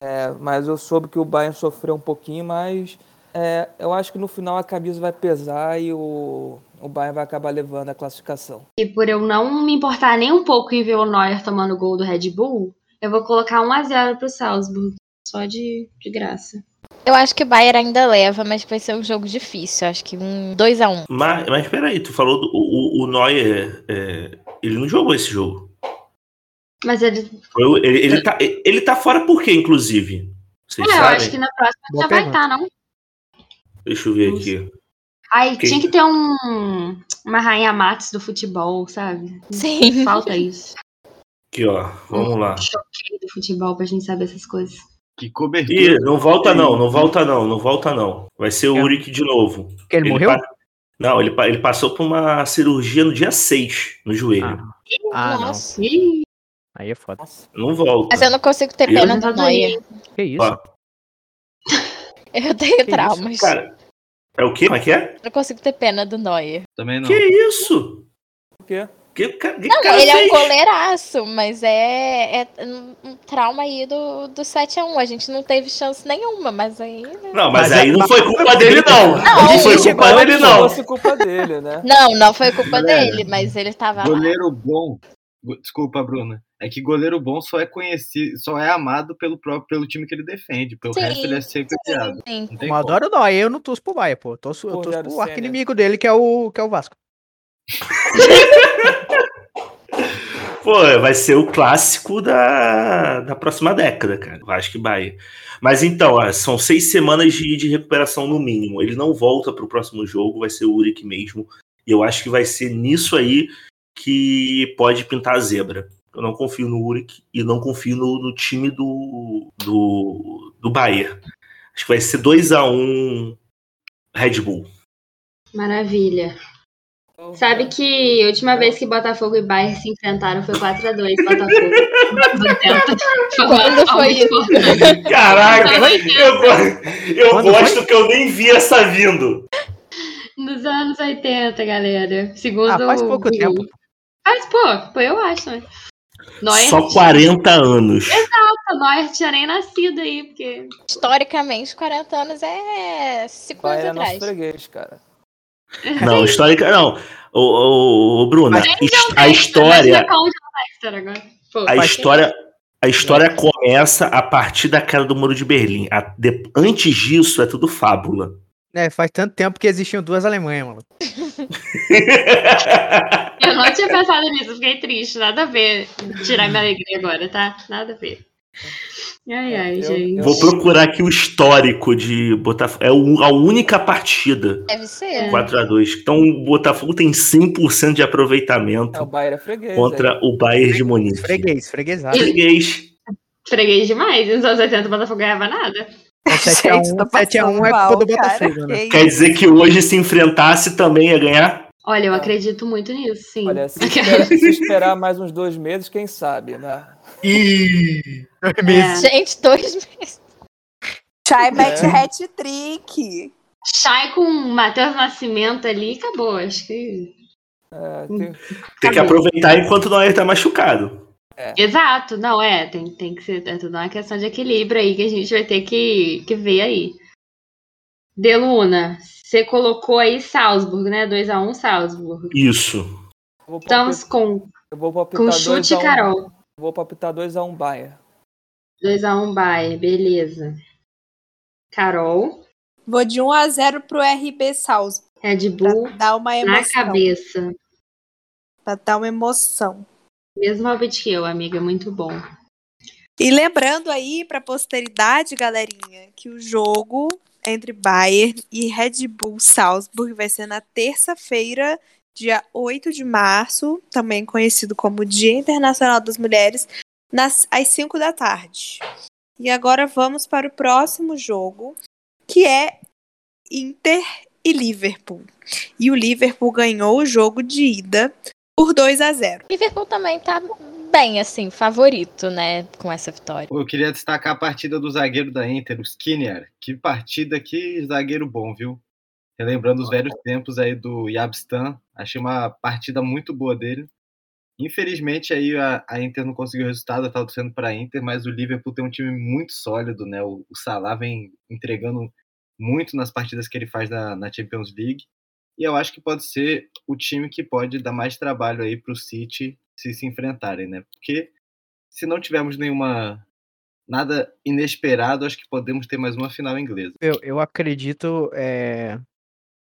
é, mas eu soube que o Bayern sofreu um pouquinho, mas é, eu acho que no final a camisa vai pesar e o, o Bayern vai acabar levando a classificação. E por eu não me importar nem um pouco em ver o Neuer tomando gol do Red Bull, eu vou colocar 1x0 pro Salzburg. Só de, de graça. Eu acho que o Bayern ainda leva, mas vai ser um jogo difícil. Acho que um 2 a 1 Mas, mas peraí, tu falou do o, o, Neuer, é, ele não jogou esse jogo. Mas ele. Ele, ele, tá, ele tá fora por quê, inclusive? Vocês É, eu sabem? acho que na próxima Boa já vai pergunta. estar, não? Deixa eu ver aqui. Ai, Quem? tinha que ter um, uma rainha Matos do futebol, sabe? Sim. Falta isso. Aqui, ó. Vamos lá. Choquei do futebol pra gente saber essas coisas. Que cobertura. Ih, não volta não, não volta não, não volta não. Vai ser o É. Uric de novo. Porque ele, morreu? pa- Não, ele, pa- ele passou por uma cirurgia no dia 6, no joelho. Ah, não. Nossa. Aí é foda. Não volta. Mas eu não consigo ter pena do Neuer. Que isso? Ó, Eu tenho Que traumas. cara, é o quê? Como é que é? Eu não consigo ter pena do Neuer. Também não. Que isso? Por quê? Que, que Não, ele é um goleiraço, mas é, é um um trauma aí do, do 7x1. A gente não teve chance nenhuma, mas aí. né? Não, mas, Mas aí é- não foi culpa dele não. Não, Não foi culpa Não dele que não. fosse culpa dele, né? Não, não foi culpa Galera, dele, mas ele tava lá. Goleiro bom. Desculpa, Bruna. É que goleiro bom só é conhecido, só é amado pelo próprio pelo time que ele defende. Pelo Sim, resto ele é sempre odiado. Tem Eu adoro o Neuer, eu não torço pro Bahia, pô. Eu torço, eu torço pro Senna. arqui-inimigo dele, que é o, que é o Vasco. Pô, vai ser o clássico da, da próxima década, cara. Eu acho que vai. Mas então, ó, são seis semanas de, de recuperação no mínimo. Ele não volta pro próximo jogo, vai ser o Uric mesmo. E eu acho que vai ser nisso aí que pode pintar a zebra. Eu não confio no Uric e não confio no, no time do, do, do Bayern. Acho que vai ser 2 a 1 Red Bull. maravilha. Sabe que a última vez que Botafogo e Bayern se enfrentaram foi 4x2 Botafogo. Quando foi isso? Caraca, eu, eu Quando gosto que eu nem vi essa vindo. Nos anos 80, galera. Segundo Ah, faz pouco o- tempo. Faz, pô, pô, eu acho, né? Neuer, Só 40 anos. Neuer tinha nem nascido aí, porque. Historicamente, 40 anos é 5 anos é atrás. freguês, cara. Não, histórica não. Ô, ô, ô, Bruna, Mas a história, mas é agora. Pô, a história, a história começa a partir da queda do Muro de Berlim. A- de- antes disso é tudo fábula. É, faz tanto tempo que existiam duas Alemanhas, mano. Eu não tinha pensado nisso, fiquei triste. Nada a ver tirar minha alegria agora, tá? Nada a ver. Ai, ai, Eu- gente. Vou procurar aqui o histórico de Botafogo. É o- a única partida. Deve ser. 4x2. Então o Botafogo tem 100% de É, o aproveitamento Bayern é freguês. contra aí. o Bayern de Munique. Freguês, freguesado. Freguês. Freguei demais. Nos anos 80 o Botafogo ganhava nada. 7x1 Gente, tô 7x1 é passando culpa do mal, cara. Botafogo, né? Que Quer dizer que hoje se enfrentasse também ia ganhar? Olha, eu acredito muito nisso, sim. Olha, se esperar, se esperar mais uns dois meses, quem sabe, né? Ih! É. Gente, dois meses. Chay mete É. hat-trick. Chay com o Matheus Nascimento ali, acabou. Acho que. É, tem- Tem que aproveitar enquanto o Neuer tá machucado. Exato, não é. Tem, tem que ser. É tudo uma questão de equilíbrio aí que a gente vai ter que, que ver aí. Deluna, você colocou aí Salzburg, né? 2x1 Salzburg. Isso. Estamos palpitar- com, eu vou palpitar com 2 chute, a 1 Carol. Vou palpitar 2x1 Bayern. 2x1 Bayern, beleza. Carol, Vou de 1 a 0 pro RB Salzburg. Red Pra Bull dar uma na emoção. cabeça. Pra dar uma emoção. Mesmo palpite que eu, amiga, muito bom. E lembrando aí pra posteridade, galerinha, que o jogo entre Bayern e Red Bull Salzburg vai ser na terça-feira, dia 8 de março, também conhecido como Dia Internacional das Mulheres, nas, às 5 da tarde. E agora vamos para o próximo jogo, que é Inter e Liverpool. E o Liverpool ganhou o jogo de ida por 2 a 0. Liverpool também tá bem, assim, favorito, né? Com essa vitória. Eu queria destacar a partida do zagueiro da Inter, o Skinner. Que partida, que zagueiro bom, viu? Relembrando os velhos tempos aí do Yabstan. Achei uma partida muito boa dele. Infelizmente aí a, a Inter não conseguiu o resultado, eu tava torcendo para a Inter, mas o Liverpool tem um time muito sólido, né? O, o Salah vem entregando muito nas partidas que ele faz na, na Champions League. E eu acho que pode ser o time que pode dar mais trabalho aí para o City se se enfrentarem, né? Porque se não tivermos nenhuma nada inesperado, acho que podemos ter mais uma final inglesa. Eu, eu acredito. É,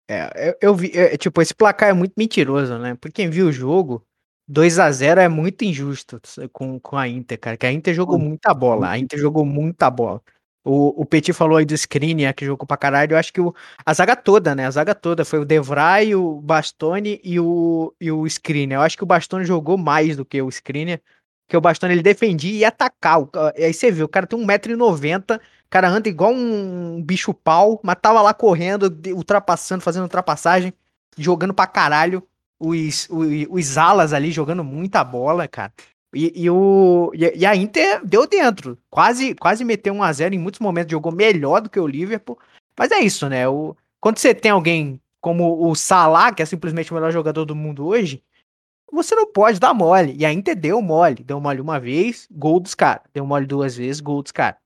é, eu, eu vi. é, tipo, esse placar é muito mentiroso, né? Por quem viu o jogo, 2 a 0 é muito injusto com, com a Inter, cara. Que a Inter jogou muita bola. A Inter jogou muita bola. O, o Petit falou aí do Skriniar, que jogou pra caralho. Eu acho que o, a zaga toda, né? A zaga toda. Foi o Devray, o Bastoni e o, e o Skriniar. Eu acho que o Bastoni jogou mais do que o Skriniar. Porque o Bastoni ele defendia e atacar. O ca- aí você vê, o cara tem 1,90m. O cara anda igual um bicho pau, mas tava lá correndo, ultrapassando, fazendo ultrapassagem, jogando pra caralho. Os, os, os alas ali jogando muita bola, cara. E, e o, e, a Inter deu dentro. Quase, quase meteu 1 a 0 em muitos momentos, jogou melhor do que o Liverpool. Mas é isso, né? O, quando você tem alguém como o Salah, que é simplesmente o melhor jogador do mundo hoje, você não pode dar mole. E a Inter deu mole. Deu mole uma vez, gol dos caras. Deu mole duas vezes, gol dos caras.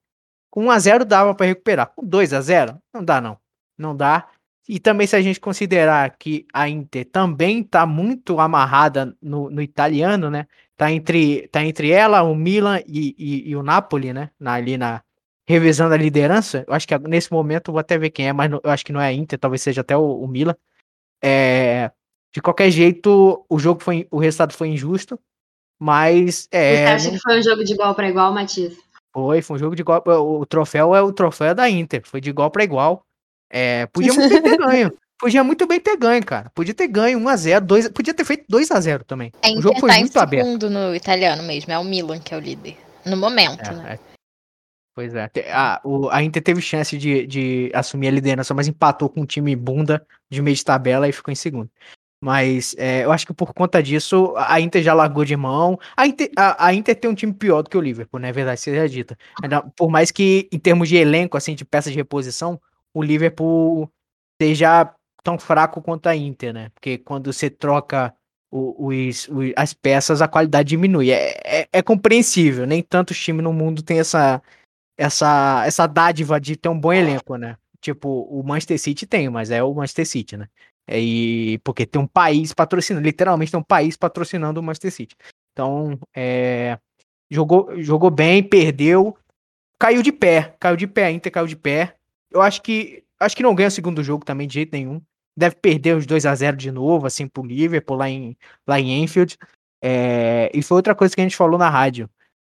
Com 1x0 dava pra recuperar. Com 2x0, não dá, não. Não dá. E também, se a gente considerar que a Inter também tá muito amarrada no, no italiano, né? Tá entre, tá entre ela, o Milan e, e, e o Napoli, né? Na, ali na revisão da liderança. Eu acho que nesse momento vou até ver quem é, mas não- eu acho que não é a Inter, talvez seja até o, o Milan. É, de qualquer jeito, o jogo foi, o resultado foi injusto, mas Você é, acha não que foi um jogo de igual para igual, Matias? foi, foi um jogo de igual. O, o troféu é o troféu da Inter, foi de igual para igual. É, bem ter ganho. Podia muito bem ter ganho, cara. Podia ter ganho 1x0, 2 podia ter feito 2x0 também. A O jogo foi muito aberto. segundo no italiano mesmo, é o Milan que é o líder. No momento, né? É, é. Pois é. A, o- a Inter teve chance de, de assumir a liderança, mas empatou com um time bunda de meio de tabela e ficou em segundo. Mas é, eu acho que por conta disso, a Inter já largou de mão. A Inter, a, a Inter tem um time pior do que o Liverpool, né? Verdade seja dita. Por mais que, em termos de elenco, assim, de peças de reposição, o Liverpool seja tão fraco quanto a Inter, né? Porque quando você troca os, os- as peças, a qualidade diminui. É, é, é compreensível, nem tantos times no mundo têm essa, essa, essa dádiva de ter um bom elenco, né? Tipo, o Manchester City tem, mas é o Manchester City, né? É, e porque tem um país patrocinando, literalmente tem um país patrocinando o Manchester City. Então, é, jogou, jogou bem, perdeu, caiu de pé, caiu de pé, a Inter caiu de pé. Eu acho que acho que não ganha o segundo jogo também de jeito nenhum. Deve perder os 2 a 0 de novo, assim, pro Liverpool lá em, lá em Enfield. É, e foi outra coisa que a gente falou na rádio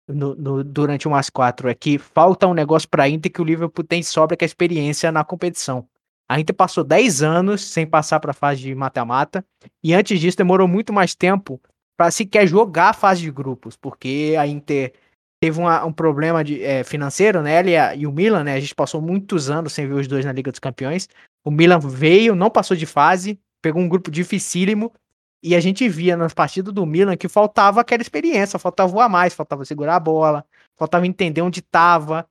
no, no, durante umas quatro, é que falta um negócio pra Inter que o Liverpool tem sobra, que é a experiência na competição. A Inter passou 10 anos sem passar para a fase de mata-mata, e antes disso demorou muito mais tempo para sequer jogar a fase de grupos, porque a Inter teve uma, um problema de, é, financeiro, né? Ele e o Milan, né? A gente passou muitos anos sem ver os dois na Liga dos Campeões. O Milan veio, não passou de fase, pegou um grupo dificílimo, e a gente via nas partidas do Milan que faltava aquela experiência, faltava voar mais, faltava segurar a bola, faltava entender onde estava.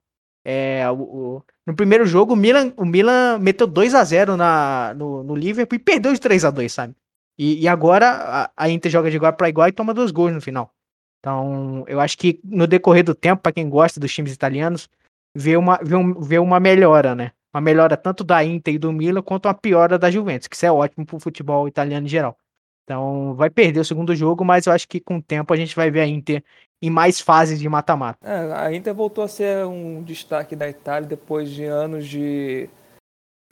É, o, o, no primeiro jogo, o Milan, o Milan meteu 2 a 0 na, no, no Liverpool e perdeu de 3 a 2 sabe? E, e agora a, a, Inter joga de igual para igual e toma dois gols no final. Então, eu acho que no decorrer do tempo, para quem gosta dos times italianos, vê uma, vê, um, vê uma melhora, né? Uma melhora tanto da Inter e do Milan quanto uma piora da Juventus, que isso é ótimo pro futebol italiano em geral. Então, vai perder o segundo jogo, mas eu acho que com o tempo a gente vai ver a Inter em mais fases de mata-mata. É, a Inter voltou a ser um destaque da Itália depois de anos de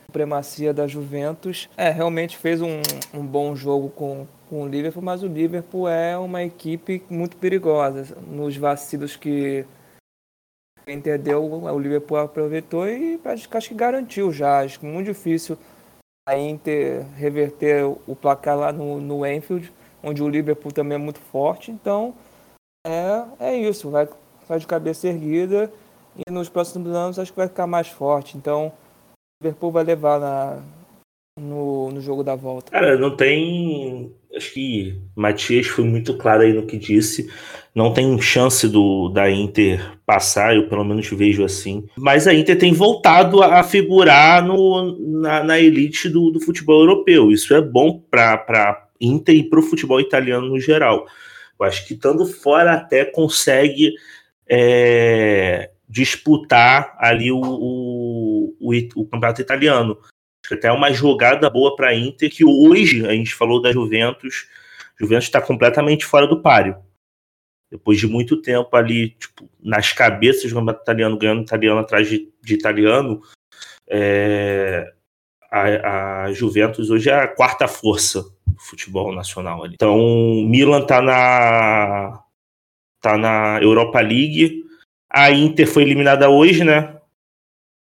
supremacia da Juventus. É, realmente fez um, um bom jogo com, com o Liverpool, mas o Liverpool é uma equipe muito perigosa. Nos vacilos que Inter deu, o Liverpool aproveitou e acho, acho que garantiu já. Acho que muito difícil a Inter reverter o placar lá no, no Enfield, onde o Liverpool também é muito forte. Então, é, é isso, vai, vai de cabeça erguida e nos próximos anos acho que vai ficar mais forte. Então, o Liverpool vai levar na, no, no jogo da volta. Cara, não tem. Acho que Matias foi muito claro aí no que disse. Não tem chance do da Inter passar, eu pelo menos vejo assim. Mas a Inter tem voltado a figurar no, na, na elite do, do futebol europeu. Isso é bom para Inter e para o futebol italiano no geral. Eu acho que estando fora até consegue é, disputar ali o, o, o, o, campeonato italiano. Até uma jogada boa para a Inter, que hoje a gente falou da Juventus. Juventus está completamente fora do páreo. Depois de muito tempo ali, tipo, nas cabeças do campeonato italiano, ganhando italiano atrás de, de italiano, é, a, a Juventus hoje é a quarta força futebol nacional ali. Então, Milan tá na tá na Europa League. A Inter foi eliminada hoje, né?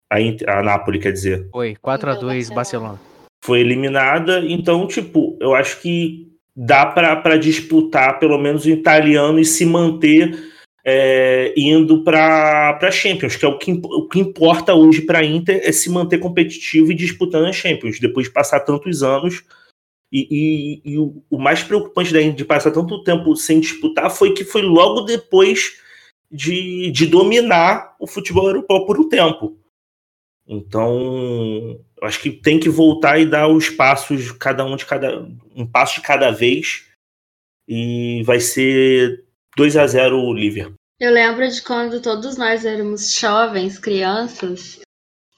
A, Inter, a Napoli, quer dizer. Foi, 4 a 2 Barcelona. Foi eliminada, então, tipo, eu acho que dá para disputar pelo menos o italiano e se manter é, indo para a Champions, que é o que, o que importa hoje para a Inter é se manter competitivo e disputando a Champions, depois de passar tantos anos e, e, e o, o, mais preocupante daí de passar tanto tempo sem disputar foi que foi logo depois de, de dominar o futebol europeu por um tempo. Então, acho que tem que voltar e dar os passos, cada um de cada. um passo de cada vez. E vai ser 2 a 0 o Liverpool. Eu lembro de quando todos nós éramos jovens, crianças,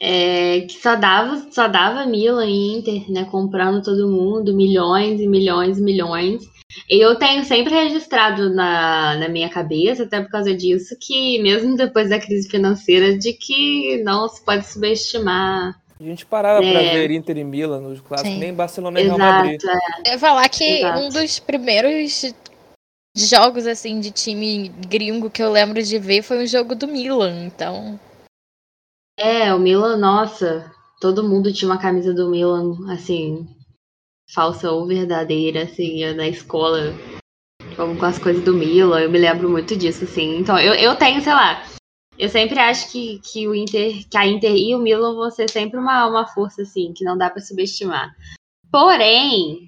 é, que só dava, só dava Milan e Inter, né? Comprando todo mundo, milhões e milhões e milhões. Eu tenho sempre registrado na, na minha cabeça, até por causa disso, que mesmo depois da crise financeira, de que não se pode subestimar. A gente parava é. para ver Inter e Milan nos clássicos, Sim. nem Barcelona e Real Madrid. É. Eu ia falar que Exato. um dos primeiros jogos assim de time gringo que eu lembro de ver foi um jogo do Milan, então é, o Milan, nossa, todo mundo tinha uma camisa do Milan, assim, falsa ou verdadeira, assim, na escola, como com as coisas do Milan, eu me lembro muito disso, assim. Então, eu, eu tenho, sei lá, eu sempre acho que, que o Inter, que a Inter e o Milan vão ser sempre uma, uma força, assim, que não dá para subestimar. Porém,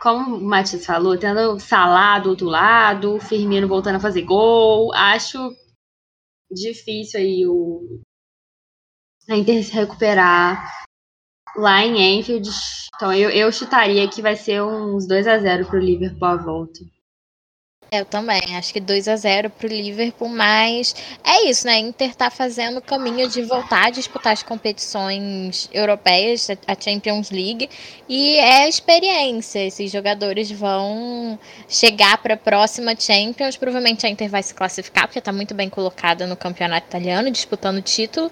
como o Matias falou, tendo Salah do outro lado, o Firmino voltando a fazer gol, acho difícil aí o, a Inter se recuperar lá em Enfield. Então eu, eu chutaria que vai ser uns 2 a 0 pro Liverpool à volta. Eu também, acho que 2 a 0 pro Liverpool, mas é isso, né? Inter tá fazendo o caminho de voltar a disputar as competições europeias, a Champions League, e é experiência. Esses jogadores vão chegar para a próxima Champions. Provavelmente a Inter vai se classificar, porque tá muito bem colocada no campeonato italiano, disputando o título.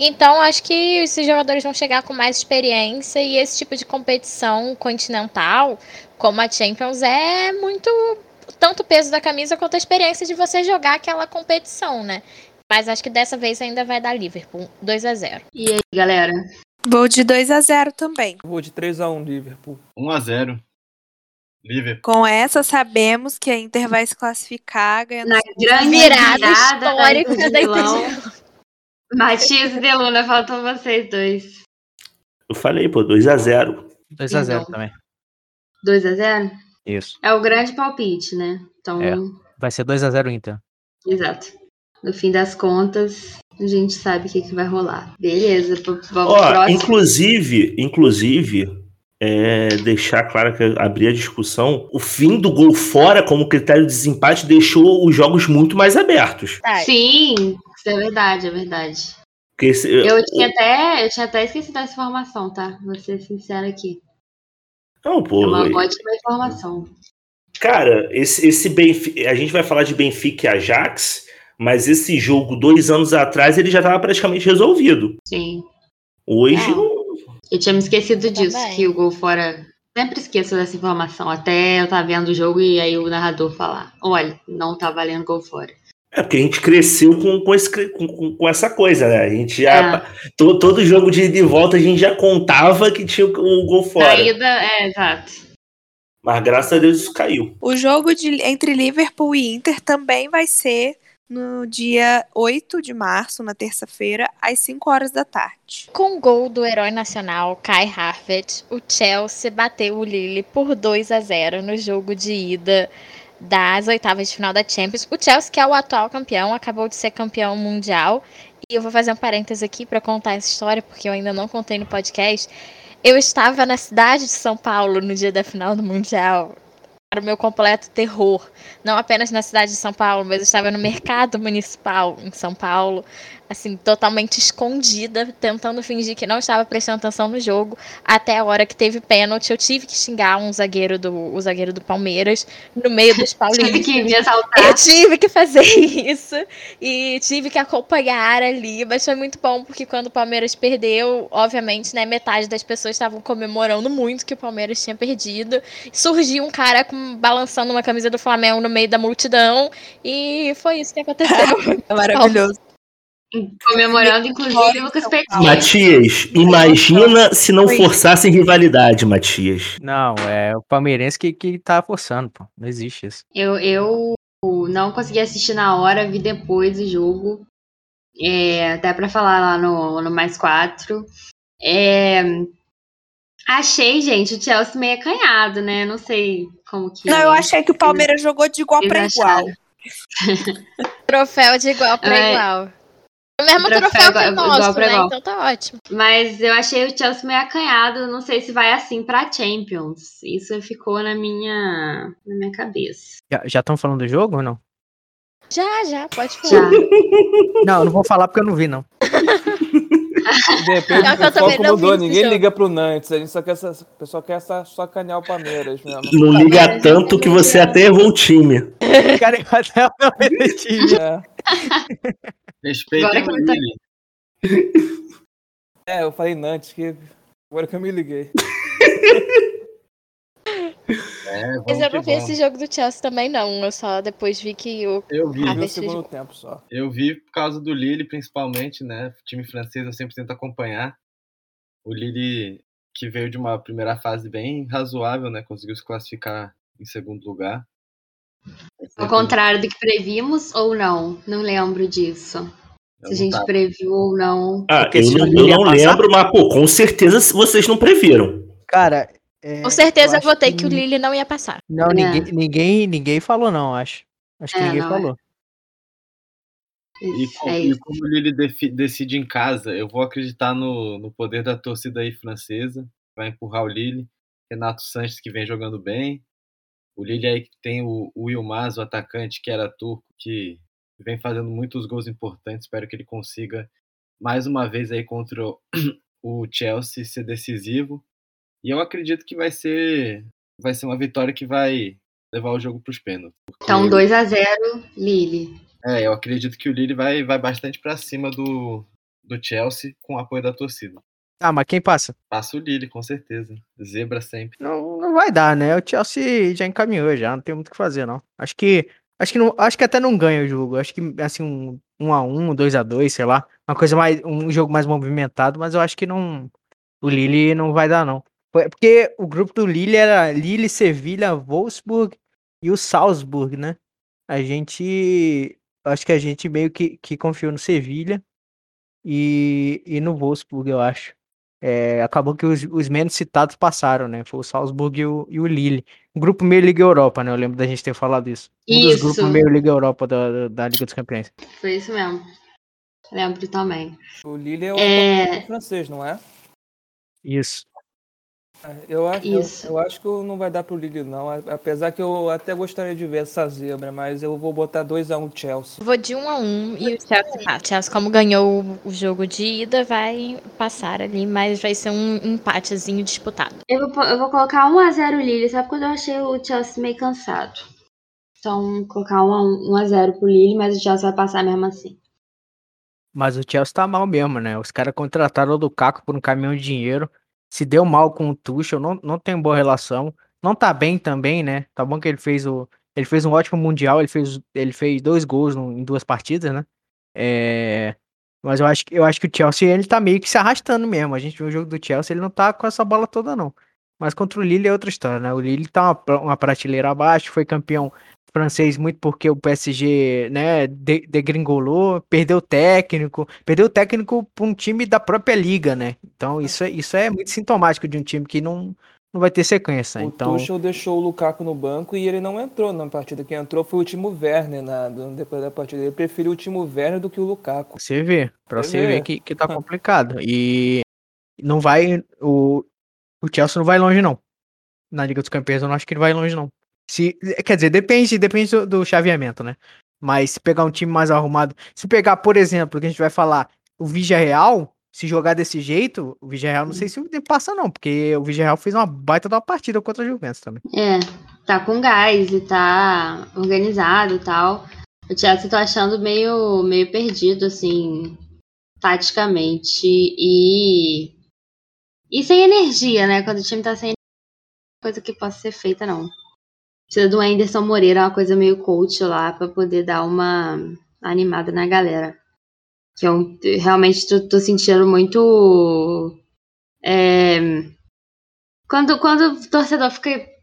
Então, acho que esses jogadores vão chegar com mais experiência e esse tipo de competição continental, como a Champions, é muito tanto o peso da camisa quanto a experiência de você jogar aquela competição, né? Mas acho que dessa vez ainda vai dar Liverpool. 2 a 0 E aí, galera? Vou de 2 a 0 também. Vou de 3 a 1 Liverpool. 1 a 0 Liverpool. Com essa, sabemos que a Inter vai se classificar ganhando. Na grande Virada virada histórica da da Inter. Matias e Deluna, faltam vocês dois. Eu falei, pô, 2x0. 2x0 Perdão. também. 2 a 0 Isso. É o grande palpite, né? Então, É. Vai ser 2x0 Inter. exato. No fim das contas, a gente sabe o que, que vai rolar. Beleza, vamos Ó, próximo. inclusive, inclusive, é, deixar claro que eu abri a discussão, o fim do gol fora como critério de desempate deixou os jogos muito mais abertos. Tá, Sim, isso é verdade, é verdade. Esse- Eu tinha até, eu tinha até esquecido dessa informação, tá? Vou ser sincera aqui. Não, É pô, uma ótima informação. cara, esse, esse Benfica, a gente vai falar de Benfica e Ajax, mas esse jogo, dois anos atrás, ele já estava praticamente resolvido. Sim. Hoje, É. não- Eu tinha me esquecido disso, Também. que o gol fora. Sempre esqueço dessa informação, até eu estar vendo o jogo e aí o narrador falar: olha, não tá valendo gol fora. É porque a gente cresceu com, com, esse- com- com- com essa coisa, né? A gente É. já. to- todo jogo de, de volta a gente já contava que tinha o, o gol fora. Saída, é, exato. Mas graças a Deus isso caiu. O jogo de- entre Liverpool e Inter também vai ser no dia 8 de março, na terça-feira, às 5 horas da tarde. Com o gol do herói nacional Kai Havertz, o Chelsea bateu o Lille por 2 a 0 no jogo de ida das oitavas de final da Champions. O Chelsea, que é o atual campeão, acabou de ser campeão mundial. E eu vou fazer um parênteses aqui para contar essa história, porque eu ainda não contei no podcast. Eu estava na cidade de São Paulo no dia da final do Mundial. Para o meu completo terror. Não apenas na cidade de São Paulo, mas eu estava no mercado municipal em São Paulo assim, totalmente escondida, tentando fingir que não estava prestando atenção no jogo, até a hora que teve pênalti. Eu tive que xingar um zagueiro do, o zagueiro do Palmeiras no meio dos Tive paulistas. que me assaltar. Eu tive que fazer isso e tive que acompanhar ali, mas foi muito bom porque quando o Palmeiras perdeu, obviamente, né, metade das pessoas estavam comemorando muito que o Palmeiras tinha perdido. Surgiu um cara com, balançando uma camisa do Flamengo no meio da multidão e foi isso que aconteceu. É maravilhoso. Comemorando, inclusive, o Lucas Petit. Matias, imagina se não forçassem rivalidade, Matias. Não, é o palmeirense que, que tá forçando, pô. Não existe isso. Eu, eu não consegui assistir na hora, vi depois o jogo. É, até pra falar lá no, no Mais 4. É, achei, gente, o Chelsea meio acanhado, né? Não sei como que. Não, eu achei que o Palmeiras jogou de igual para igual. Troféu de igual para É. igual. O mesmo Troféu troféu, que igual- o nosso, né? igual. Então tá ótimo. Mas eu achei o Chelsea meio acanhado. Não sei se vai assim pra Champions. Isso ficou na minha, na minha cabeça. Já estão falando do jogo ou não? Já, já, pode falar. Já. Não, eu não vou falar porque eu não vi, não. De repente o foco vi mudou, ninguém jogo. liga pro Nantes, a gente só quer, essa- o pessoal quer essa, sacanear o Palmeiras mesmo. Não liga tanto que você até errou o time. Cara, eu até o meu time. É. Respeita Agora que ele tá-. É, eu falei Nantes, que agora que eu me liguei. É, Mas eu não vi vamos. esse jogo do Chelsea também, não. Eu só depois vi que o. Eu vi, Ah, Vi o desse segundo jogo. tempo só. eu vi por causa do Lille, principalmente, né? O time francês eu sempre tento acompanhar. O Lille, que veio de uma primeira fase bem razoável, né? Conseguiu se classificar em segundo lugar. Ao contrário do que previmos ou não? Não lembro disso. Se a gente previu ou não. Ah, eu não, eu não passar- lembro, mas, pô, com certeza vocês não previram. Cara. É, Com certeza eu votei que o Lille não ia passar. Não, É. ninguém, ninguém, ninguém falou, não, acho. Acho que É, ninguém não, falou. E, é e como o Lille decide em casa, eu vou acreditar no, no poder da torcida aí francesa. Vai empurrar o Lille. Renato Sanches, que vem jogando bem. O Lille aí tem o, o Yilmaz, o atacante que era turco, que vem fazendo muitos gols importantes. Espero que ele consiga mais uma vez aí contra o Chelsea ser decisivo. E eu acredito que vai ser vai ser uma vitória que vai levar o jogo para os pênaltis. Então 2 a 0 Lille. É, eu acredito que o Lille vai, vai bastante para cima do, do Chelsea com o apoio da torcida. Ah, mas quem passa? Passa o Lille, com certeza. Zebra sempre. Não, não vai dar, né? O Chelsea já encaminhou, já não tem muito o que fazer, não. Acho que acho que não, acho que até não ganha o jogo. Acho que assim um 1 a 1, 2 a 2, sei lá, uma coisa mais um jogo mais movimentado, mas eu acho que não o Lille não vai dar não. Porque o grupo do Lille era Lille, Sevilha, Wolfsburg e o Salzburg, né? A gente acho que a gente meio que, que confiou no Sevilha e, e no Wolfsburg, eu acho. É, acabou que os, os, menos citados passaram, né? Foi o Salzburg e o, e o Lille. O grupo meio Liga Europa, né? Eu lembro da gente ter falado isso. Um isso. dos grupos meio Liga Europa da, da Liga dos Campeões. Foi isso mesmo. Lembro também. O Lille é o É. francês, não é? Isso. Eu acho, eu, Isso. eu acho que não vai dar pro Lille, não. Apesar que eu até gostaria de ver essa zebra, mas eu vou botar 2x1 Chelsea. Vou de 1 a 1 e o Chelsea passa. O Chelsea, como ganhou o- o jogo de ida, vai passar ali, mas vai ser um empatezinho disputado. Eu vou, eu vou colocar 1x0 Lille, sabe quando eu achei o Chelsea meio cansado. Então, colocar 1x0 pro Lille, mas o Chelsea vai passar mesmo assim. Mas o Chelsea tá mal mesmo, né? Os caras contrataram o Lukaku por um caminhão de dinheiro. Se deu mal com o Tuchel, não, não tem boa relação. Não tá bem também, né? Tá bom que ele fez o. Ele fez um ótimo Mundial, ele fez, ele fez dois gols no- em duas partidas, né? É, mas eu acho, que- eu acho que o Chelsea ele tá meio que se arrastando mesmo. A gente viu o jogo do Chelsea, ele não tá com essa bola toda, não. Mas contra o Lille é outra história, né? O Lille tá uma, uma prateleira abaixo, foi campeão francês muito porque o PSG, né, de- degringolou, perdeu o técnico, perdeu o técnico para um time da própria liga, né? Então isso é, isso é muito sintomático de um time que não, não vai ter sequência. O Então, Tuchel deixou o Lukaku no banco e ele não entrou na partida. Quem entrou foi o Timo Werner na, depois da partida. Ele preferiu o Timo Werner do que o Lukaku. você vê, pra Você você ver que, que tá complicado. E não vai, o, o Chelsea não vai longe não. Na Liga dos Campeões eu não acho que ele vai longe não. Se, quer dizer, depende, depende do, do chaveamento, né? Mas se pegar um time mais arrumado, se pegar, por exemplo, que a gente vai falar, o Villarreal, se jogar desse jeito, o Villarreal não sei se passa não, porque o Villarreal fez uma baita uma partida contra a Juventus também. É, tá com gás e tá organizado e tal. O Chelsea tô achando meio, meio perdido, assim, taticamente. E. E sem energia, né? Quando o time tá sem coisa que possa ser feita, não. Precisa do Anderson Moreira, uma coisa meio coach lá, pra poder dar uma animada na galera. Que eu realmente tô, tô sentindo muito. é, quando, quando o torcedor fica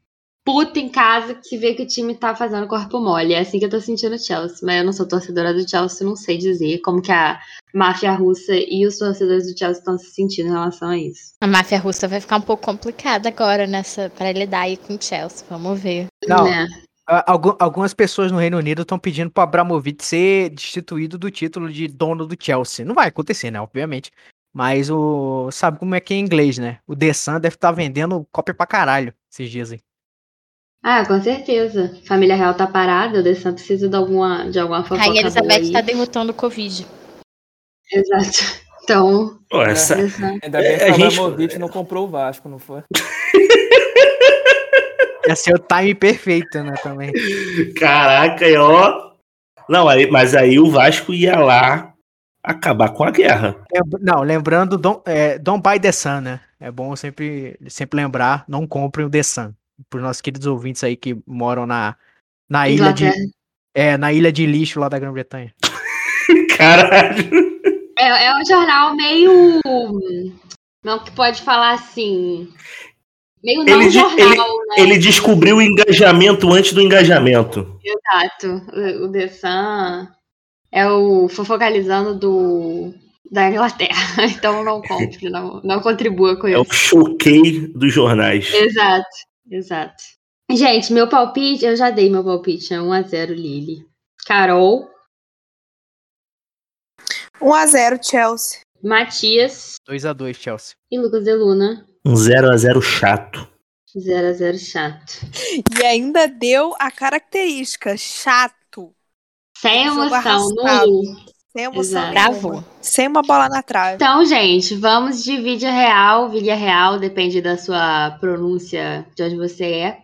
puto em casa que vê que o time tá fazendo corpo mole. É assim que eu tô sentindo o Chelsea. Mas eu não sou torcedora do Chelsea, não sei dizer como que a máfia russa e os torcedores do Chelsea estão se sentindo em relação a isso. A máfia russa vai ficar um pouco complicada agora nessa para lidar aí com o Chelsea. Vamos ver. Não, Né? algumas pessoas no Reino Unido estão pedindo pro Abramovich ser destituído do título de dono do Chelsea. Não vai acontecer, né? Obviamente. Mas o. Sabe como é que é em inglês, né? O The Sun deve estar vendendo cópia pra caralho esses dias aí. Ah, com certeza. Família Real tá parada, o Dessan precisa de alguma, de alguma fofoca Rainha Elizabeth tá derrotando o Covid. Exato. Então, essa, Ainda bem que É, a o gente- Abramovich não comprou o Vasco, não foi? Ia ser o time perfeito, né? Também. Caraca, e ó. Não, aí, mas aí o Vasco ia lá acabar com a guerra. Lembra- Não, lembrando, don't, é, don't buy The Sun, né? É bom sempre, sempre lembrar, não comprem o The Sun. Para os nossos queridos ouvintes aí que moram na, na ilha de. É, na ilha de lixo lá da Grã-Bretanha. Caralho. É, é um jornal meio. Não que pode falar assim. Meio não Ele jornal, né? Ele descobriu o engajamento antes do engajamento. Exato. O, The Sun é o fofocalizando do, da Inglaterra. Então não compre, não, não contribua com É o isso. choquei dos jornais. Exato, exato. Gente, meu palpite, eu já dei meu palpite, é 1x0 Lille. Carol, 1x0 Chelsea. Matias 2x2, Chelsea. e Lucas Deluna. Um 0 a 0 chato. 0 a 0 chato. E ainda deu a característica chato. Sem emoção, nulo. Sem emoção. Travou. Sem uma bola na trave. Então, gente, vamos de vídeo real. Vídeo real depende da sua pronúncia de onde você é.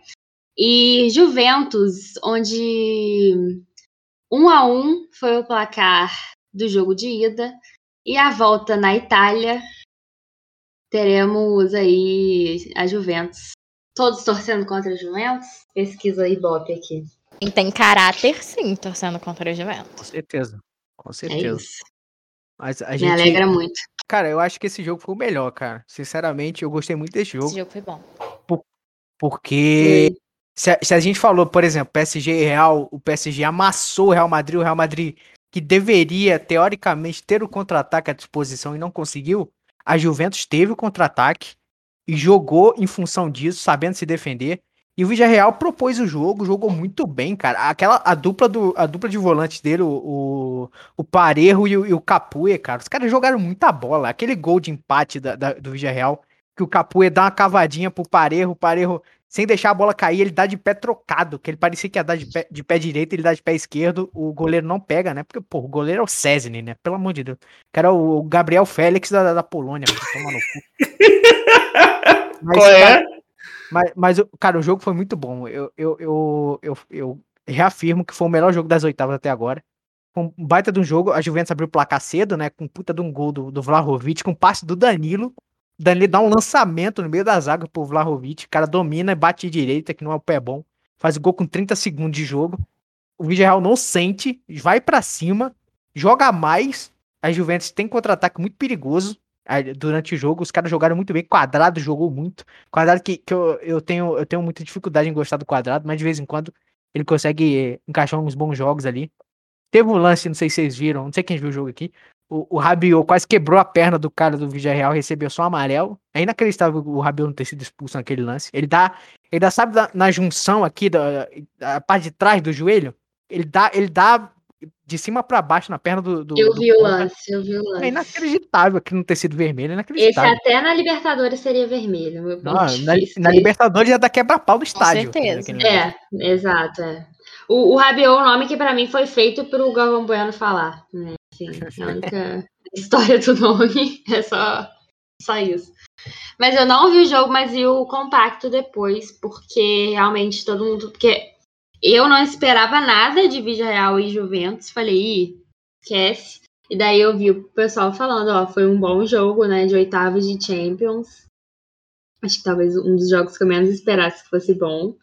E Juventus, onde um a um foi o placar do jogo de ida. E a volta na Itália, teremos aí a Juventus. Todos torcendo contra a Juventus? Pesquisa Ibope aqui. Quem tem caráter, sim, torcendo contra o Com Juventus. certeza. Com É certeza. isso. Mas a Me gente. alegra muito. Cara, eu acho que esse jogo foi o melhor, cara. Sinceramente, eu gostei muito desse jogo. Esse jogo foi bom. Porque se a, se a gente falou, por exemplo, PSG e Real, o PSG amassou o Real Madrid, o Real Madrid que deveria, teoricamente, ter o contra-ataque à disposição e não conseguiu, a Juventus teve o contra-ataque e jogou em função disso, sabendo se defender. E o Villarreal propôs o jogo, jogou muito bem, cara. Aquela, a dupla, do, a dupla de volantes dele, o, o, o Parejo e o, e o Capué, cara, os caras jogaram muita bola. Aquele gol de empate da, da- do Villarreal, que o Capué dá uma cavadinha pro Parejo, o Parejo sem deixar a bola cair, ele dá de pé trocado, que ele parecia que ia dar de pé, de pé direito, ele dá de pé esquerdo, o goleiro não pega, né? Porque, pô, o goleiro é o Cesny, né? Pelo amor de Deus. O cara é o Gabriel Félix da, da- da Polônia, pô, toma no cu. Mas, Qual é? cara, mas, mas, cara, o jogo foi muito bom. Eu, eu, eu, eu, eu reafirmo que foi o melhor jogo das oitavas até agora. Um baita de um jogo. A Juventus abriu o placar cedo, né? Com puta de um gol do, do Vlahovic, com passe do Danilo. O Danilo dá um lançamento no meio da zaga pro Vlahovic. O cara domina, bate de direita, que não é o pé bom. Faz o gol com 30 segundos de jogo. O Villarreal não sente, vai pra cima, joga mais. A Juventus tem contra-ataque muito perigoso durante o jogo. Os caras jogaram muito bem. Quadrado jogou muito. Quadrado que, que eu, eu, tenho, eu tenho muita dificuldade em gostar do quadrado, mas de vez em quando ele consegue encaixar uns bons jogos ali. Teve um lance, não sei se vocês viram, não sei quem viu o jogo aqui. O, o Rabiot quase quebrou a perna do cara do Villarreal, recebeu só um amarelo. É inacreditável o Rabiot não ter sido expulso naquele lance. Ele dá, ele dá, sabe, na, na junção aqui, da, da parte de trás do joelho, ele dá, ele dá de cima pra baixo na perna do. do Eu do vi o lance, eu vi o É lance. inacreditável que não ter sido vermelho, é Esse inacreditável. até na Libertadores seria vermelho. Meu Não, na, na Libertadores já dá quebra-pau do estádio. certeza. aquele negócio. É, exato. É. O, o Rabiot é um nome que pra mim foi feito pro Galvão Bueno falar. Né? Assim, a única história do nome é só, só isso. Mas eu não vi o jogo, mas vi o compacto depois, porque realmente todo mundo. Porque eu não esperava nada de Vídeo Real e Juventus. Falei, ih, esquece. E daí eu vi o pessoal falando, ó, foi um bom jogo, né, de oitavas de Champions. Acho que talvez um dos jogos que eu menos esperasse que fosse bom.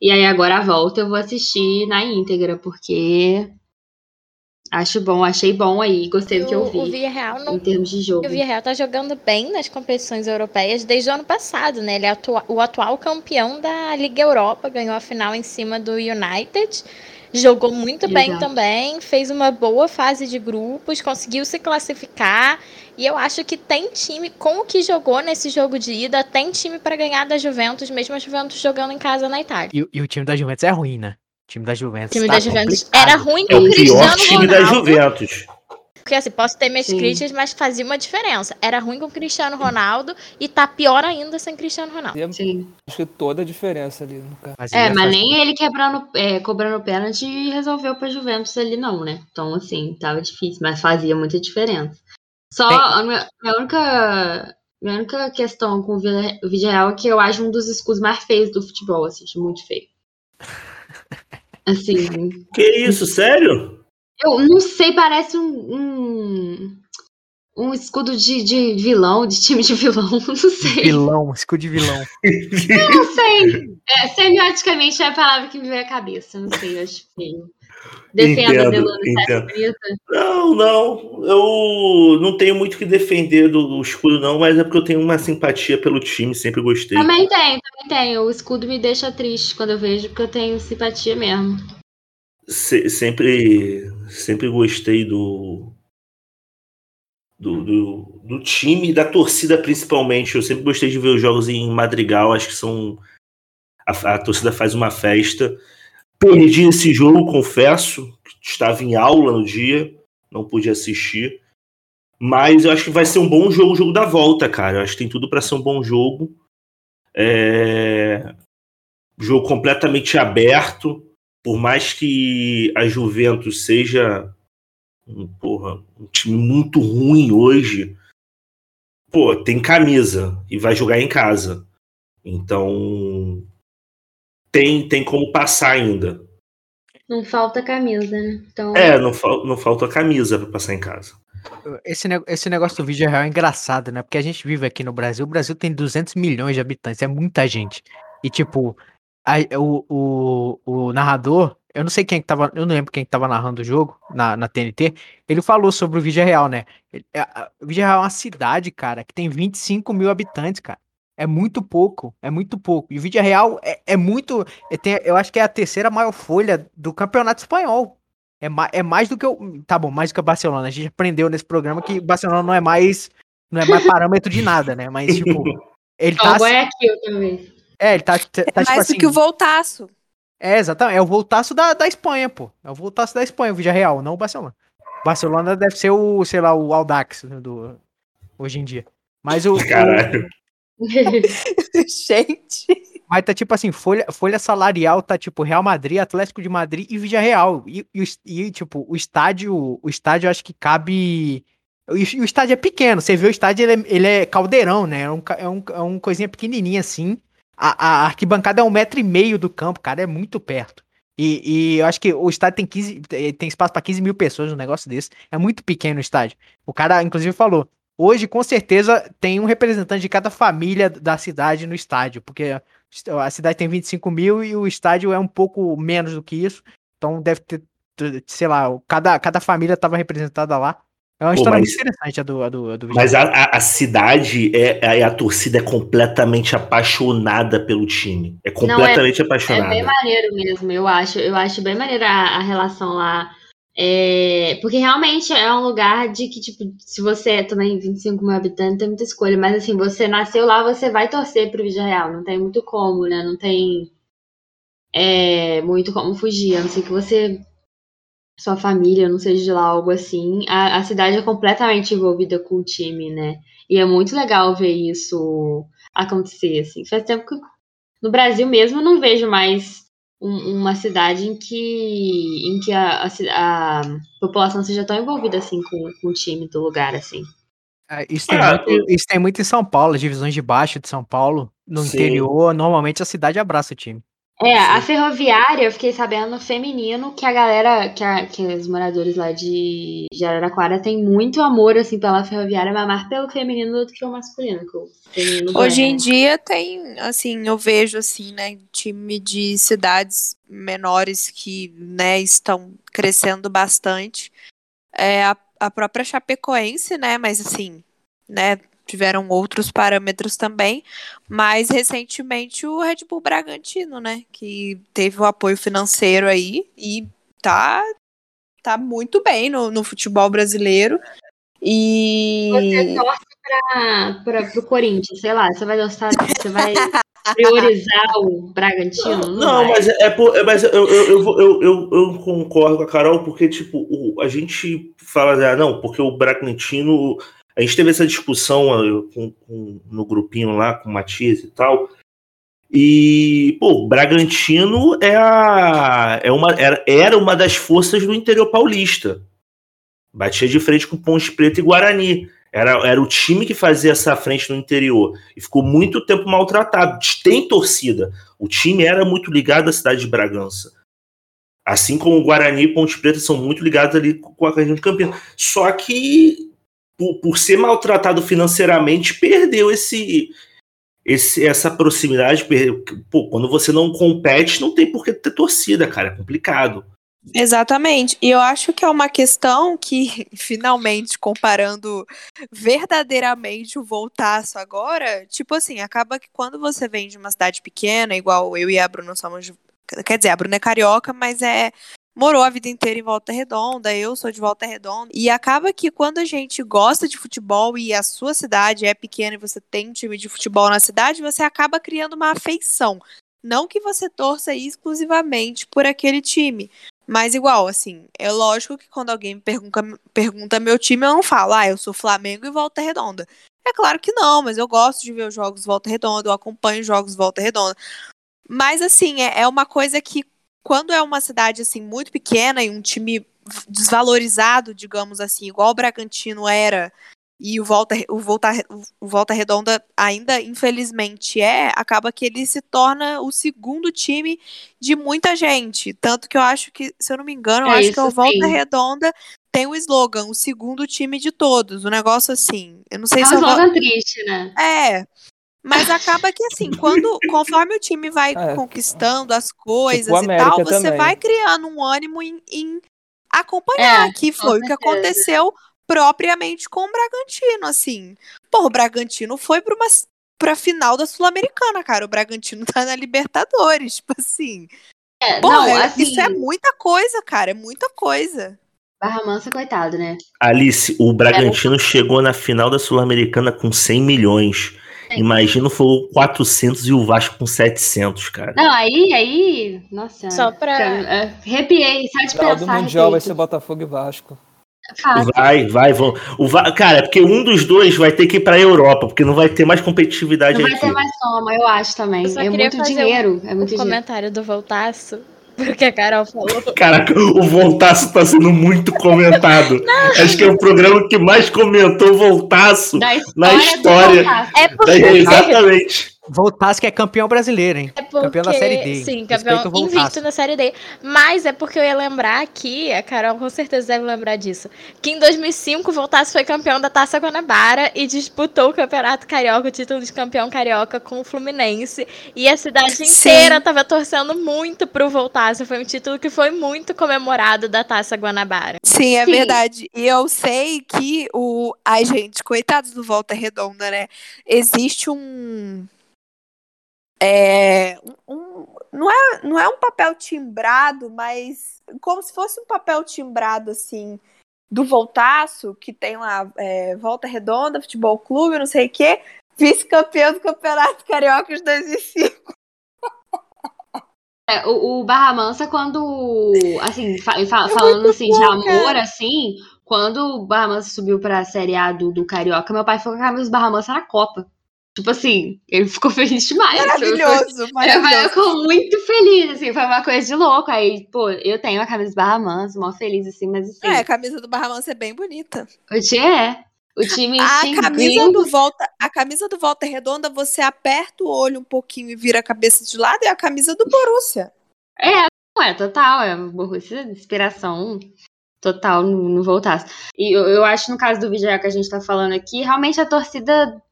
E aí agora a volta eu vou assistir na íntegra, porque acho bom, achei bom aí, gostei do que eu o, o vi Villarreal não em termos de jogo. O Villarreal tá jogando bem nas competições europeias desde o ano passado, né? Ele é atua- o atual campeão da Liga Europa, ganhou a final em cima do United, jogou muito bem Exato. também, fez uma boa fase de grupos, conseguiu se classificar. E eu acho que tem time, com o que jogou nesse jogo de ida, tem time pra ganhar da Juventus, mesmo a Juventus jogando em casa na Itália. E, o- e o time da Juventus é ruim, né? Time da Juventus. Time tá da Juventus complicado. era ruim com É o o pior Cristiano time da Ronaldo. Juventus. Porque assim, posso ter minhas Sim. críticas, mas fazia uma diferença. Era ruim com o Cristiano Ronaldo e tá pior ainda sem Cristiano Ronaldo. Sim. acho que toda a diferença ali no caso. Mas É, mas faz- nem ele quebrando, é, cobrando pênalti resolveu pra Juventus ali, não, né? Então, assim, tava difícil, mas fazia muita diferença. Só Tem- a minha, minha única. Minha única questão com o Real é que eu acho um dos escudos mais feios do futebol, assim, muito feio. Assim, Que isso, sério? eu não sei, parece um. um, um escudo de, de vilão, de time de vilão, não sei. Vilão, escudo de vilão. Não sei. É, semioticamente é a palavra que me veio à cabeça. Não sei, eu acho feio. Defenda Delano. Não, não. Eu não tenho muito o que defender do, do escudo, não, mas é porque eu tenho uma simpatia pelo time, sempre gostei. Também tenho, também tenho. O escudo me deixa triste quando eu vejo, porque eu tenho simpatia mesmo. Se- sempre, sempre gostei do, do, do, do time e da torcida, principalmente. Eu sempre gostei de ver os jogos em Madrigal, acho que são. A, a torcida faz uma festa. Perdi esse jogo, confesso. Estava em aula no dia, não pude assistir. Mas eu acho que vai ser um bom jogo, o jogo da volta, cara. Eu acho que tem tudo para ser um bom jogo. É... Jogo completamente aberto. Por mais que a Juventus seja um, porra, um time muito ruim hoje, pô, tem camisa e vai jogar em casa. Então tem, tem como passar ainda. Não falta camisa, né? Então... É, não, fal não falta camisa para passar em casa. Esse, esse negócio do vídeo real é engraçado, né? Porque a gente vive aqui no Brasil. O Brasil tem 200 milhões de habitantes, é muita gente. E, tipo, a, o, o, o narrador, eu não sei quem que tava, eu não lembro quem que tava narrando o jogo na, na TNT, ele falou sobre o Vídeo Real, né? O Vídeo Real é uma cidade, cara, que tem 25 mil habitantes, cara. É muito pouco, é muito pouco. E o Vídeo Real é, é muito. É, tem, eu acho que é a terceira maior folha do campeonato espanhol. É, ma, é mais do que o. Tá bom, mais do que o Barcelona. A gente aprendeu nesse programa que o Barcelona não é mais. Não é mais parâmetro de nada, né? Mas, tipo. Ele tá. Ó, é aqui também. É, ele tá. tá é tipo mais assim, do que o voltaço. É, exatamente. É o voltaço da, da Espanha, pô. É o voltaço da Espanha, o Vídeo Real, não o Barcelona. Barcelona deve ser o, sei lá, o Aldax do, hoje em dia. Mas o. Caralho. Gente. mas tá tipo assim, folha, folha salarial tá tipo Real Madrid, Atlético de Madrid e Vídeo Real. E, e, e, tipo, o estádio, o estádio acho que cabe. O, o estádio é pequeno, você vê o estádio, ele é, ele é caldeirão, né? É um, é, um, é um coisinha pequenininha assim. A, a arquibancada é um metro e meio do campo, cara, é muito perto. E, e eu acho que o estádio tem 15, tem espaço para 15 mil pessoas no negócio desse. É muito pequeno o estádio. O cara, inclusive, falou: hoje, com certeza, tem um representante de cada família da cidade no estádio, porque a cidade tem 25 mil e o estádio é um pouco menos do que isso. Então deve ter, sei lá, cada, cada família estava representada lá. É uma Pô, história mas- muito interessante a do, a do, a do Mas a, a, a cidade, é, a, a torcida é completamente apaixonada pelo time. É completamente É apaixonada. bem maneiro mesmo, eu acho. Eu acho bem maneira a, a relação lá. É, porque realmente é um lugar de que, tipo, se você é também 25 mil habitantes, tem muita escolha. Mas assim, você nasceu lá, você vai torcer pro Vídeo Real. Não tem muito como, né? Não tem é, muito como fugir. A não ser que você. Sua família, não seja de lá, algo assim. A, a cidade é completamente envolvida com o time, né? E é muito legal ver isso acontecer, assim. Faz tempo que no Brasil mesmo eu não vejo mais um- uma cidade em que, em que a, a a população seja tão envolvida assim com, com o time do lugar, assim. É, Isso tem, Ah, muito, isso tem muito em São Paulo, as divisões de baixo de São Paulo. No Sim. interior, normalmente a cidade abraça o time. É, a ferroviária, eu fiquei sabendo no feminino que a galera, que, a- que os moradores lá de, de Araraquara tem muito amor, assim, pela ferroviária, mas mais pelo feminino do que o masculino. Que o feminino Hoje em ganha. dia tem, assim, eu vejo assim, né, time de cidades menores que, né, estão crescendo bastante. É a, a própria Chapecoense, né, mas assim, né, tiveram outros parâmetros também, mas recentemente o Red Bull Bragantino, né, que teve o apoio financeiro aí e tá tá muito bem no, no futebol brasileiro. E Você torce pra, pro Corinthians, sei lá, você vai gostar, você vai priorizar o Bragantino? Não, Não, mas, é, por- é- mas eu, eu, eu, eu, eu concordo com a Carol, porque, tipo, o- a gente fala, ah, não, porque o Bragantino. A gente teve essa discussão ah, com- com- no grupinho lá com o Matias e tal. E, pô, Bragantino é, a, é uma, era, era uma das forças do interior paulista. Batia de frente com Ponte Preta e Guarani. Era, era o time que fazia essa frente no interior. E ficou muito tempo maltratado. Tem torcida. O time era muito ligado à cidade de Bragança. Assim como o Guarani e Ponte Preta são muito ligados ali com a região de Campinas. Só que, por, por ser maltratado financeiramente, perdeu esse, esse essa proximidade. Pô, quando você não compete, não tem por que ter torcida, cara. É complicado. Exatamente. E eu acho que é uma questão que, finalmente, comparando verdadeiramente o voltaço agora, tipo assim, acaba que quando você vem de uma cidade pequena, igual eu e a Bruna somos. Quer dizer, a Bruna é carioca, mas é. Morou a vida inteira em Volta Redonda, eu sou de Volta Redonda. E acaba que quando a gente gosta de futebol e a sua cidade é pequena e você tem um time de futebol na cidade, você acaba criando uma afeição. Não que você torça exclusivamente por aquele time. Mas igual, assim, é lógico que quando alguém me pergunta, pergunta meu time, eu não falo, ah, eu sou Flamengo e Volta Redonda. É claro que não, mas eu gosto de ver os jogos Volta Redonda, eu acompanho os jogos Volta Redonda. Mas, assim, é, é uma coisa que, quando é uma cidade, assim, muito pequena e um time desvalorizado, digamos assim, igual o Bragantino era, e o Volta, o Volta, o Volta Redonda ainda, infelizmente, é, acaba que ele se torna o segundo time de muita gente. Tanto que eu acho que, se eu não me engano, eu É acho isso, que o Volta sim. Redonda tem o slogan, o segundo time de todos. O negócio assim. Eu não sei É um se eu vou. slogan triste, né? É. Mas acaba que assim, quando conforme o time vai É. conquistando as coisas Tipo o e tal, você também. vai criando um ânimo em, em acompanhar, É, que foi o que aconteceu propriamente com o Bragantino, assim. Pô, o Bragantino foi para uma pra final da Sul-Americana, cara. O Bragantino tá na Libertadores, tipo assim. É, Pô, não, é- assim, isso é muita coisa, cara, é muita coisa. Barra Mansa, coitado, né? Alice, o Bragantino chegou na final da Sul-Americana com 100 milhões. Imagina foi o 400 e o Vasco com 700, cara. Não, aí, aí. Nossa. Só pra- é, Arrepiei, só de pensar. Mundial vai ser Botafogo e Vasco. Fácil. Vai, vai, vão. O Va- Cara, é porque um dos dois vai ter que ir pra Europa, porque não vai ter mais competitividade Não vai aqui. ter mais soma, eu acho também. Eu É muito fazer dinheiro. um- é O muito dinheiro. comentário do Voltaço, porque a Carol falou. Caraca, o Voltaço tá sendo muito comentado. Acho que é o programa que mais comentou o Voltaço. Na história. história. Do Voltaço. É porque. É, exatamente. Voltasse que é campeão brasileiro, hein? É porque, Campeão da Série D. Sim, campeão invicto na Série D. Mas é porque eu ia lembrar aqui, a Carol com certeza deve lembrar disso, que em 2005 o Voltaço foi campeão da Taça Guanabara e disputou o Campeonato Carioca, o título de campeão carioca com o Fluminense. E a cidade Sim. inteira tava torcendo muito pro Voltaço. Foi um título que foi muito comemorado da Taça Guanabara. Sim, é Sim. verdade. E eu sei que o. Ai, gente, coitados do Volta Redonda, né? Existe um. É. um- não, é, não é um papel timbrado, mas como se fosse um papel timbrado, assim, do Voltaço, que tem lá é, Volta Redonda, Futebol Clube, não sei o quê, vice-campeão do Campeonato Carioca de 2005. É, o, o Barra Mansa, quando. Assim, fa- fa- falando assim de amor, assim, quando o Barra Mansa subiu pra Série A do, do Carioca, meu pai ficou com a camisa do Barra Mansa na Copa. Tipo assim, ele ficou feliz demais. Maravilhoso, maravilhoso. pai ficou muito feliz, assim, foi uma coisa de louco. Aí, pô, eu tenho a camisa do Barra Mansa, mó feliz, assim, mas assim, É, a camisa do Barra Mansa é bem bonita. o time é. O time A tinha camisa do Volta, a camisa do Volta Redonda, você aperta o olho um pouquinho e vira a cabeça de lado, é a camisa do Borussia. É, é total, é Borussia, inspiração total no, no Voltaço. E eu, eu acho, no caso do Vigia que a gente tá falando aqui, realmente a torcida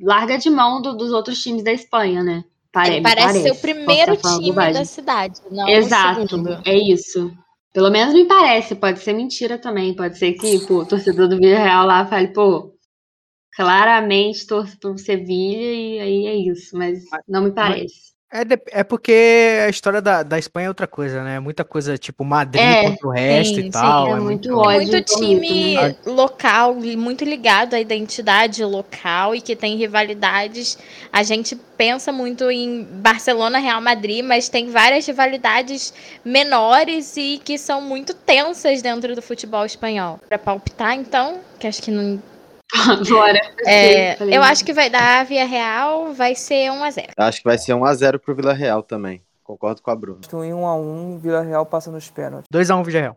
larga de mão do- dos outros times da Espanha, né? Pare, Ele me parece ser o primeiro tá time bobagem. da cidade, não Exato, é isso. Pelo menos me parece, pode ser mentira também. Pode ser que pô, o torcedor do Villarreal lá fale, pô, claramente torço pro Sevilha e aí é isso, mas não me parece. É, de- é porque a história da, da Espanha é outra coisa, né? Muita coisa tipo Madrid É, contra o resto sim, e tal. sim, é é muito muito- ódio. muito time né? local, muito ligado à identidade local e que tem rivalidades. A gente pensa muito em Barcelona, Real Madrid, mas tem várias rivalidades menores e que são muito tensas dentro do futebol espanhol. Para palpitar, então, que acho que não. Bora. É, eu acho que vai dar Via Real, vai ser 1 a 0 Acho que vai ser 1x0 pro Vila Real também. Concordo com a Bruna. Acho que um 1x1, Vila Real passa nos pênaltis. 2x1 Villarreal.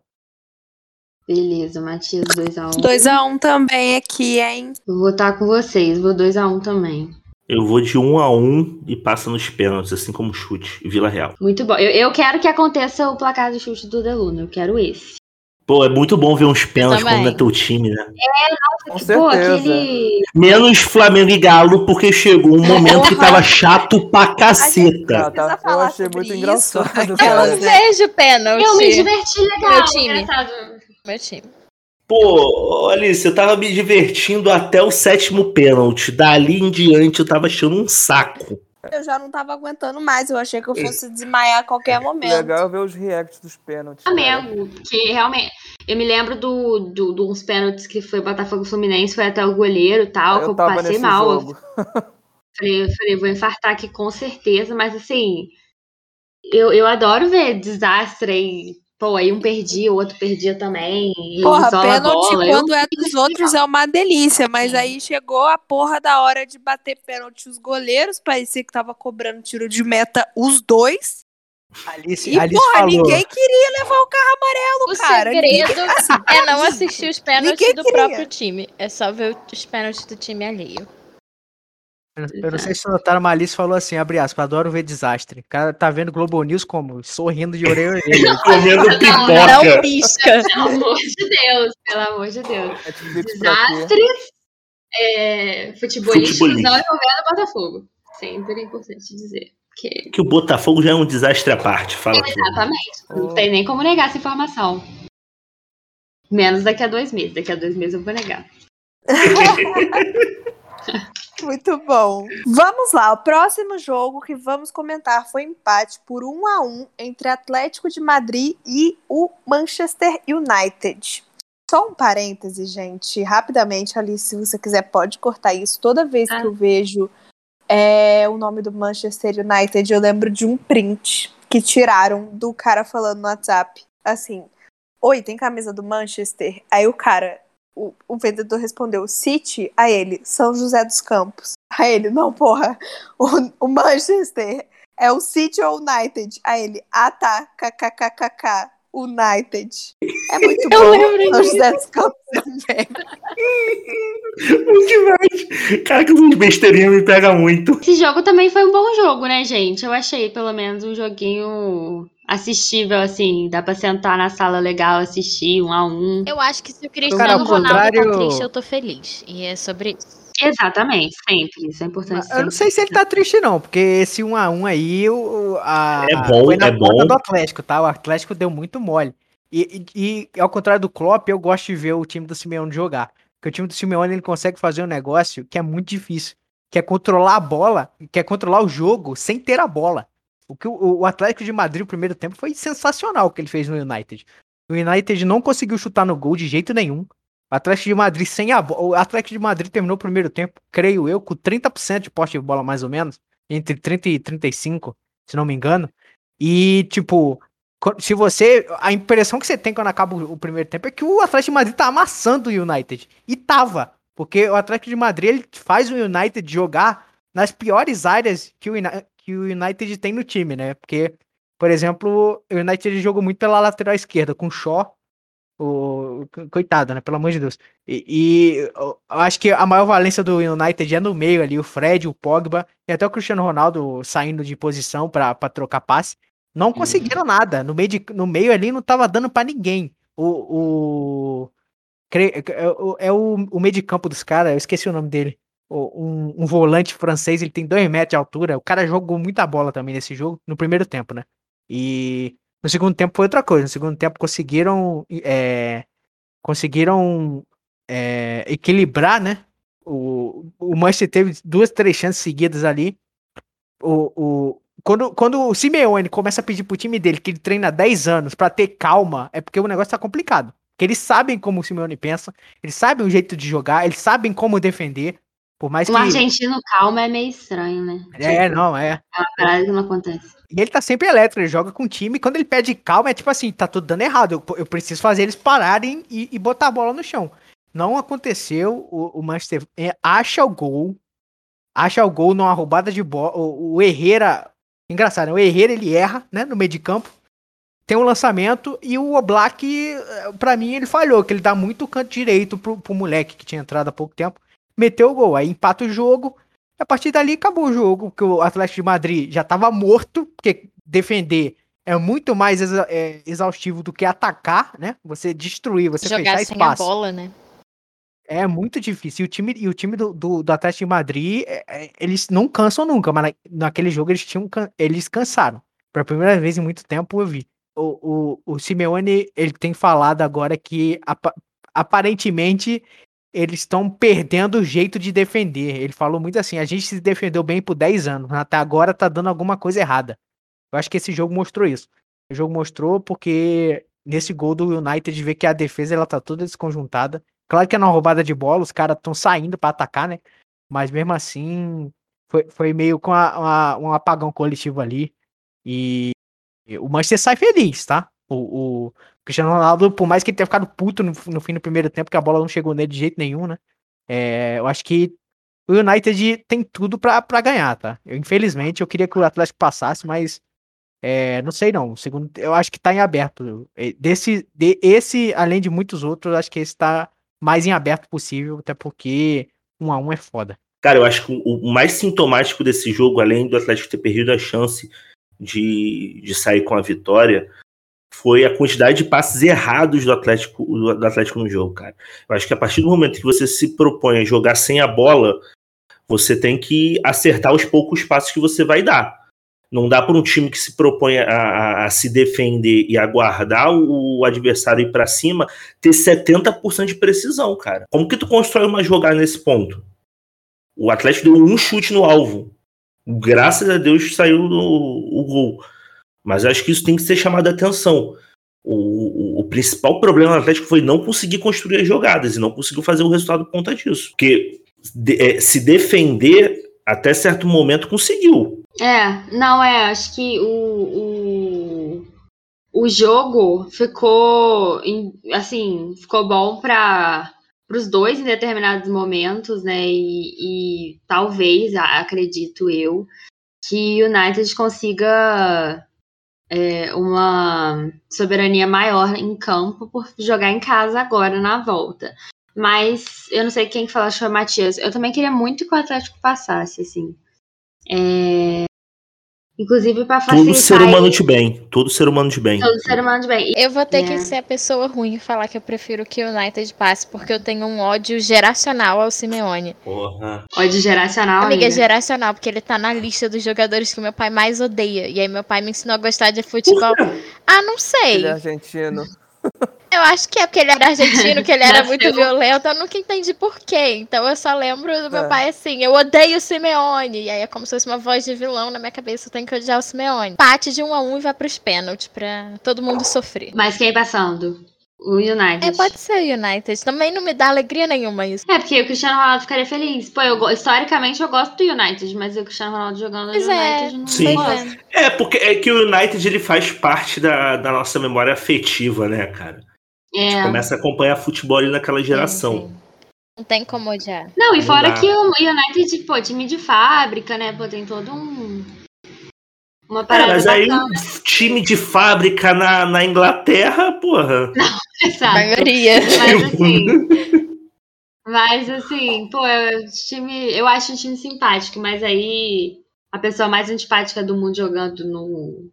Beleza, Matias 2x1. 2x1 também aqui, hein? Vou votar com vocês, vou 2x1 também. Eu vou de 1 a 1 e passa nos pênaltis, assim como chute. E Vila Real. Muito bom. Eu, eu quero que aconteça o placar do chute do Deluna, eu quero esse. Pô, é muito bom ver uns pênaltis quando é teu time, né? Com Pô, certeza. aquele. Menos Flamengo e Galo, porque chegou um momento que tava chato pra caceta. tá. Eu falar achei muito isso, engraçado. Eu cara. não vejo pênalti. Eu me diverti legal. Meu time. engraçado. Meu time. Pô, Alice, eu tava me divertindo até o sétimo pênalti. Dali em diante eu tava achando um saco. Eu já não tava aguentando mais, eu achei que eu fosse desmaiar a qualquer momento. Legal ver os reacts dos pênaltis. Flamengo, que realmente. Eu me lembro do, do, de uns pênaltis que foi Botafogo Fluminense, foi até o goleiro e tal, que Eu eu tava passei nesse mal. Eu jogo. falei, eu falei, vou infartar aqui com certeza, mas assim. Eu, eu adoro ver desastre aí Pô, aí um perdia, o outro perdia também. E Porra, pênalti bola. Eu- quando é dos outros é uma delícia, mas aí chegou a porra da hora de bater pênalti os goleiros, parecia que tava cobrando tiro de meta os dois. Alice, E, Alice porra, falou. ninguém queria levar o carro amarelo, O cara. Ninguém- segredo é não assistir os pênaltis Ninguém do queria. próprio time. É só ver os pênaltis do time alheio. Eu não sei se notaram, a Alice falou assim, abre aspas, adoro ver desastre. O cara tá vendo Globo News como? Sorrindo de orelha a orelha. Comendo Não pipoca. pisca. Pelo amor de Deus, pelo amor de Deus. Quê? Desastres é, futebolísticos Futebolísticos. não envolvendo o Botafogo. Sempre é importante dizer. Que... Que o Botafogo já é um desastre à parte. Fala. Exatamente. Não Oh. tem nem como negar essa informação. Menos daqui a dois meses. Daqui a dois meses eu vou negar. Muito bom. Vamos lá, o próximo jogo que vamos comentar foi empate por 1 a 1 entre Atlético de Madrid e o Manchester United. Só um parêntese, gente, rapidamente, Alice, se você quiser pode cortar isso. Toda vez Ah. que eu vejo é, o nome do Manchester United, eu lembro de um print que tiraram do cara falando no WhatsApp, assim: "Oi, tem camisa do Manchester?" Aí o cara o, o vendedor respondeu City, a ele, São José dos Campos. A ele, não, porra, o, o Manchester é o City ou United? A ele, ah tá, kkkk, United. É muito Eu bom. lembro São. José dos Campos meme. Bom demais. Cara, que besteirinhos me pega muito. Esse jogo também foi um bom jogo, né, gente? Eu achei, pelo menos, um joguinho assistível, assim. Dá pra sentar na sala legal, assistir um a um. Eu acho que se o Cara, Cristiano ao Ronaldo tá contrário- triste, eu tô feliz. E é sobre isso. Exatamente, sempre. Isso é importante. Eu não sei se ele tá triste, não, porque esse 1x1 aí, o, a, É bom, foi na é bom. do Atlético, tá? O Atlético deu muito mole. E, e- e, ao contrário do Klopp, eu gosto de ver o time do Simeone jogar. Porque o time do Simeone, ele consegue fazer um negócio que é muito difícil. Que é controlar a bola, que é controlar o jogo sem ter a bola. O que o, o Atlético de Madrid, o primeiro tempo, foi sensacional o que ele fez no United. O United não conseguiu chutar no gol de jeito nenhum. O Atlético de Madrid sem a bola. O Atlético de Madrid terminou o primeiro tempo, creio eu, com 30% de poste de bola, mais ou menos. Entre 30 e 35, se não me engano. E, tipo, se você. A impressão que você tem quando acaba o primeiro tempo é que o Atlético de Madrid tá amassando o United. E tava. Porque o Atlético de Madrid ele faz o United jogar nas piores áreas que o, que o United tem no time, né? Porque, por exemplo, o United jogou muito pela lateral esquerda, com o Shaw. O, co- coitado, né? Pelo amor de Deus. E, e eu acho que a maior valência do United é no meio ali, o Fred, o Pogba e até o Cristiano Ronaldo saindo de posição pra trocar passe. Não conseguiram nada. No meio, de, no meio ali não tava dando pra ninguém. O. o é o, é o, o meio de campo dos caras, eu esqueci o nome dele. Um, um volante francês, ele tem dois metros de altura. O cara jogou muita bola também nesse jogo, no primeiro tempo, né? E no segundo tempo foi outra coisa. No segundo tempo conseguiram. é, conseguiram é, equilibrar, né? O, o Manchester teve duas, três chances seguidas ali. O, o, quando, quando o Simeone começa a pedir pro time dele que ele treina há 10 anos pra ter calma, é porque o negócio tá complicado. Porque eles sabem como o Simeone pensa, eles sabem o jeito de jogar, eles sabem como defender. Por mais que. Um argentino calmo é meio estranho, né? É, não, é. É uma parada que não acontece. E ele tá sempre elétrico, ele joga com o time. E quando ele pede calma, é tipo assim: tá tudo dando errado. Eu, eu preciso fazer eles pararem e, e botar a bola no chão. Não aconteceu. O, o Manchester é, acha o gol. Acha o gol numa roubada de bola. O, o Herrera. Engraçado, né? o Herrera ele erra, né? No meio de campo. Tem um lançamento e o Oblak, eh, pra mim, ele falhou, que ele dá muito canto direito pro, pro moleque que tinha entrado há pouco tempo. Meteu o gol, aí empata o jogo. A partir dali acabou o jogo, porque o Atlético de Madrid já tava morto, porque defender é muito mais exa- é, exaustivo do que atacar, né? Você destruir, você Jogar fechar sem a espaço. bola, né? É muito difícil. E o time, e o time do, do, do Atlético de Madrid, é, é, eles não cansam nunca, mas na- naquele jogo eles tinham eles cansaram. Pela primeira vez em muito tempo eu vi. O, o, o Simeone, ele tem falado agora que apa- aparentemente eles estão perdendo o jeito de defender. Ele falou muito assim: a gente se defendeu bem por 10 anos, até agora tá dando alguma coisa errada. Eu acho que esse jogo mostrou isso. O jogo mostrou porque nesse gol do United vê que a defesa ela tá toda desconjuntada. Claro que é uma roubada de bola, os caras estão saindo pra atacar, né? Mas mesmo assim, foi, foi meio com a- um apagão coletivo ali. E o Manchester sai feliz, tá? O, o Cristiano Ronaldo, por mais que ele tenha ficado puto no, no fim do primeiro tempo, que a bola não chegou nele de jeito nenhum, né? É, eu acho que o United tem tudo pra ganhar, tá? Eu, infelizmente, eu queria que o Atlético passasse, mas é, não sei não. Segundo, eu acho que tá em aberto. Desse, de, esse, além de muitos outros, acho que esse tá mais em aberto possível, até porque um a um é foda. Cara, eu acho que o mais sintomático desse jogo, além do Atlético ter perdido a chance de, de sair com a vitória, foi a quantidade de passes errados do Atlético, do Atlético no jogo, cara. Eu acho que a partir do momento que você se propõe a jogar sem a bola, você tem que acertar os poucos passos que você vai dar. Não dá para um time que se propõe a, a, a, se defender e aguardar o, adversário ir para cima ter 70% de precisão, cara. Como que tu constrói uma jogada nesse ponto? O Atlético deu um chute no alvo. Graças a Deus saiu o gol. Mas acho que isso tem que ser chamado a atenção. O, o, o, principal problema do Atlético foi não conseguir construir as jogadas e não conseguiu fazer o resultado por conta disso. Porque de, é, se defender até certo momento conseguiu. É, não é, acho que o, o, o jogo ficou assim, ficou bom para os dois em determinados momentos, né? E, e talvez, acredito eu, que o United consiga é, uma soberania maior em campo por jogar em casa agora na volta. Mas eu não sei quem que falou, acho que foi o Matias. Eu também queria muito que o Atlético passasse, assim. É... Inclusive para facilitar. Todo ser humano de bem. Todo ser humano de bem. Todo ser humano de bem. Eu vou ter é. que ser a pessoa ruim e falar que eu prefiro que o United passe, porque eu tenho um ódio geracional ao Simeone. Porra. Ódio geracional? Amiga, amiga, geracional, porque ele tá na lista dos jogadores que meu pai mais odeia. E aí meu pai me ensinou a gostar de futebol. Ah, não sei. Ele é argentino. Eu acho que é porque ele era argentino, que ele era muito violento. Eu nunca entendi por quê. Então eu só lembro do meu é. pai assim: eu odeio o Simeone. E aí é como se fosse uma voz de vilão na minha cabeça. Eu tenho que odiar o Simeone. Pate de um a um e vai pros pênaltis pra todo mundo sofrer. Mas quem passando? O United. É, pode ser o United. Também não me dá alegria nenhuma isso. É, porque o Cristiano Ronaldo ficaria feliz. Pô, eu, historicamente eu gosto do United, mas o Cristiano Ronaldo jogando no é. United não Sim. gosto. É, porque é que o United ele faz parte da, da nossa memória afetiva, né, cara? É. A gente começa a acompanhar futebol ali naquela geração. Sim, sim. Não tem como odiar. Não, e fora que o United, pô, time de fábrica, né? Pô, tem todo um. Uma parada. É, mas aí, time de fábrica na, na Inglaterra, porra. Não, exato. maioria. Mas assim. mas assim, pô, eu, time, eu acho um time simpático, mas aí a pessoa mais antipática do mundo jogando no,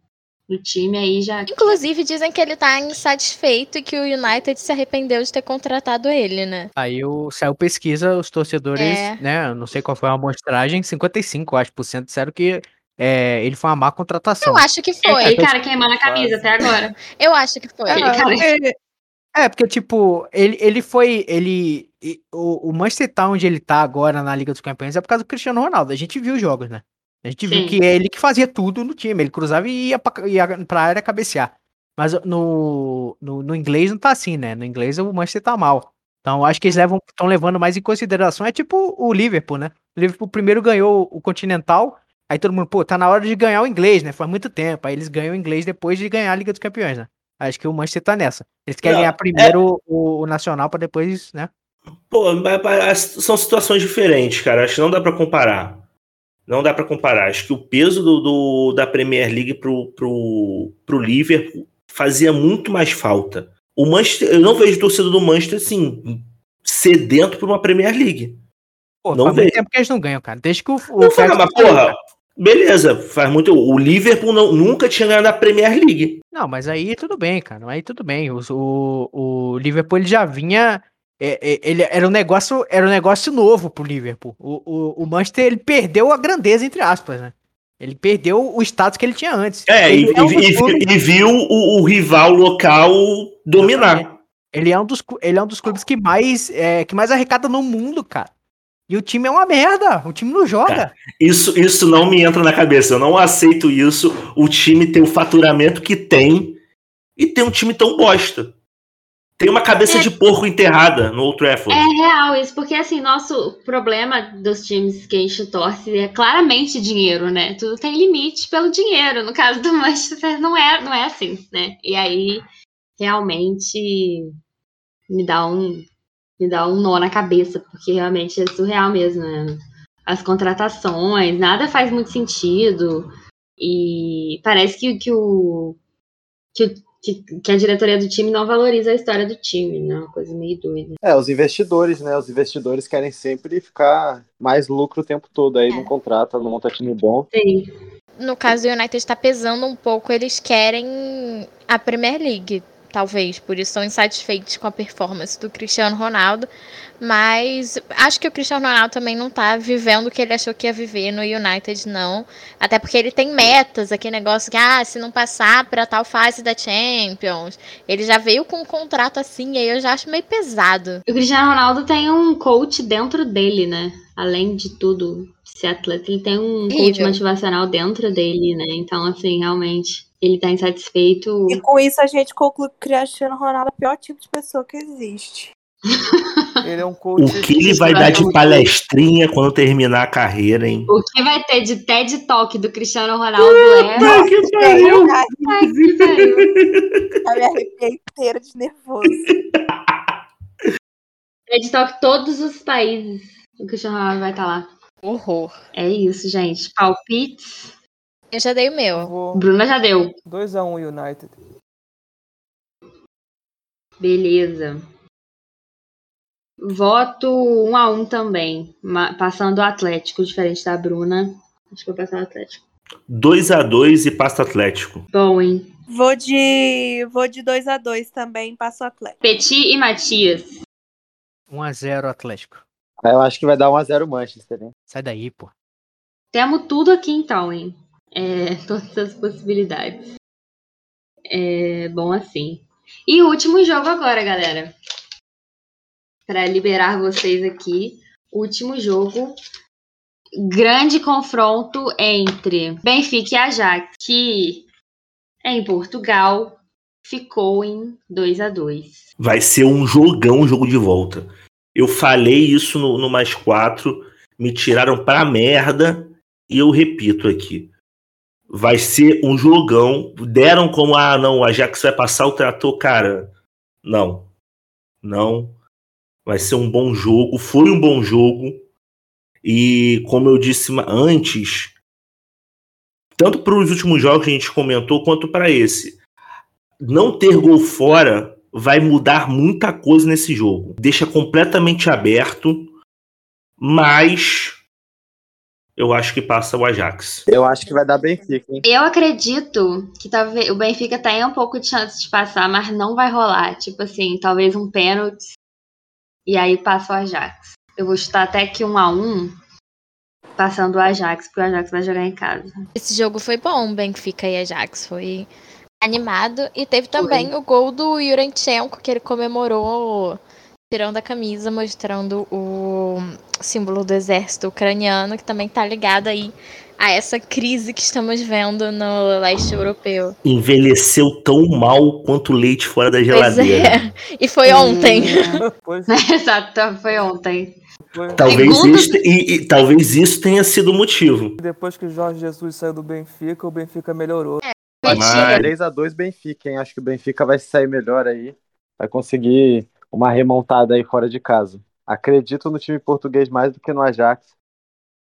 no time aí já. Inclusive, dizem que ele tá insatisfeito e que o United se arrependeu de ter contratado ele, né? Aí o, saiu pesquisa, os torcedores, é. né? Não sei qual foi a amostragem, 55, acho, por cento disseram que é, ele foi uma má contratação. Eu acho que foi. Aquele cara queimando a camisa até agora. Eu acho que foi. É, é, porque, tipo, ele, ele foi. Ele. O, o Manchester Town onde ele tá agora na Liga dos Campeões é por causa do Cristiano Ronaldo. A gente viu os jogos, né? A gente Sim. viu que é ele que fazia tudo no time. Ele cruzava e ia pra, ia pra área cabecear. Mas no, no, no, inglês não tá assim, né? No inglês o Manchester tá mal. Então acho que eles estão levando mais em consideração. É tipo o Liverpool, né? O Liverpool primeiro ganhou o Continental. Aí todo mundo, pô, tá na hora de ganhar o inglês, né? Faz muito tempo. Aí eles ganham o inglês depois de ganhar a Liga dos Campeões, né? Acho que o Manchester tá nessa. Eles querem não, ganhar primeiro é... o, o, Nacional para depois, né? Pô, são situações diferentes, cara. Acho que não dá para comparar. Não dá para comparar. Acho que o peso do, do, da Premier League pro, pro, pro Liverpool fazia muito mais falta. O Manchester, eu não vejo torcedor do Manchester assim sedento por uma Premier League. Pô, não faz vejo. muito tempo que eles não ganham, cara. Desde que o, o não, fala, mas, porra, beleza, faz muito. O Liverpool não, nunca tinha ganhado a Premier League. Não, mas aí tudo bem, cara. Aí tudo bem. O, o, o Liverpool ele já vinha é, é, ele era um negócio, era um negócio novo pro Liverpool. O, o, o Manchester ele perdeu a grandeza entre aspas, né? Ele perdeu o status que ele tinha antes. É, e, é um e, e, viu o, o, rival local dominar. Ele é um dos, ele é um dos clubes que mais, é, que mais arrecada no mundo, cara. E o time é uma merda, o time não joga. Cara, isso, isso não me entra na cabeça, eu não aceito isso. O time tem o faturamento que tem e tem um time tão bosta. Tem uma cabeça É. de porco enterrada no Old Trafford. É real isso, porque assim, nosso problema dos times que a gente torce é claramente dinheiro, né? Tudo tem limite pelo dinheiro. No caso do Manchester não é, não é assim, né? E aí realmente me dá um me dá um nó na cabeça, porque realmente é surreal mesmo, né? As contratações, nada faz muito sentido. E parece que, que o que, o- que, que a diretoria do time não valoriza a história do time, né? Uma coisa meio doida. É, os investidores, né? Os investidores querem sempre ficar mais lucro o tempo todo. Aí É. não contrata, não monta time bom. Sim. No caso do United está pesando um pouco, eles querem a Premier League, talvez, por isso estão insatisfeitos com a performance do Cristiano Ronaldo, mas acho que o Cristiano Ronaldo também não tá vivendo o que ele achou que ia viver no United, não. Até porque ele tem metas, aquele negócio que, ah, se não passar para tal fase da Champions, ele já veio com um contrato assim, aí eu já acho meio pesado. O Cristiano Ronaldo tem um coach dentro dele, né? Além de tudo, ser atleta, ele tem um coach motivacional dentro dele, né? Então, assim, realmente, ele tá insatisfeito. E com isso a gente conclui que o Cristiano Ronaldo é o pior tipo de pessoa que existe. Ele é um coach. O que ele vai dar de palestrinha quando terminar a carreira, hein? O que vai ter de TED Talk do Cristiano Ronaldo é. Puta! Ai, que pariu. Eu me arrepiei inteira de nervoso. TED Talk todos os países. O Cristiano Ronaldo vai estar lá. Horror. É isso, gente. Palpites. Eu já dei o meu. Vou Bruna já deu. 2x1 United. Beleza. Voto um a um também. Passando o Atlético, diferente da Bruna. Acho que vou passar o Atlético. 2x2 e pasta Atlético. Bom, hein? Vou de. Vou de 2 a 2 também, passo o Atlético. Petit e Matias. 1x0 Atlético. Eu acho que vai dar 1x0 Manchester, hein? Sai daí, pô. Temos tudo aqui então, hein? É, todas as possibilidades. É bom assim. E último jogo agora, galera. Para liberar vocês aqui. Último jogo. Grande confronto entre Benfica e Ajax, que é em Portugal, ficou em 2 a 2 Vai ser um jogão, jogo de volta. Eu falei isso no, no mais quatro, me tiraram pra merda e eu repito aqui. Vai ser um jogão. Deram como, ah, não, o Ajax vai passar o trator, cara. Não. Não. Vai ser um bom jogo. Foi um bom jogo. E como eu disse antes, tanto para os últimos jogos que a gente comentou, quanto para esse. Não ter gol fora vai mudar muita coisa nesse jogo. Deixa completamente aberto, mas eu acho que passa o Ajax. Eu acho que vai dar Benfica, hein? Eu acredito que talvez o Benfica tenha um pouco de chance de passar, mas não vai rolar. Tipo assim, talvez um pênalti e aí passa o Ajax. Eu vou chutar até que um a um passando o Ajax, porque o Ajax vai jogar em casa. Esse jogo foi bom, Benfica e Ajax. Foi animado. E teve também o gol do Yurenchenko, que ele comemorou tirando a camisa, mostrando o símbolo do exército ucraniano, que também tá ligado aí a essa crise que estamos vendo no leste europeu. Envelheceu tão mal quanto leite fora da Pois geladeira. é. E foi ontem. Pois Exato, foi ontem. foi. Talvez, Segundo- isso, e, e talvez isso tenha sido o motivo. Depois que o Jorge Jesus saiu do Benfica, o Benfica melhorou. Mas- 3x2 Benfica, hein? Acho que o Benfica vai se sair melhor aí. Vai conseguir uma remontada aí fora de casa. Acredito no time português mais do que no Ajax,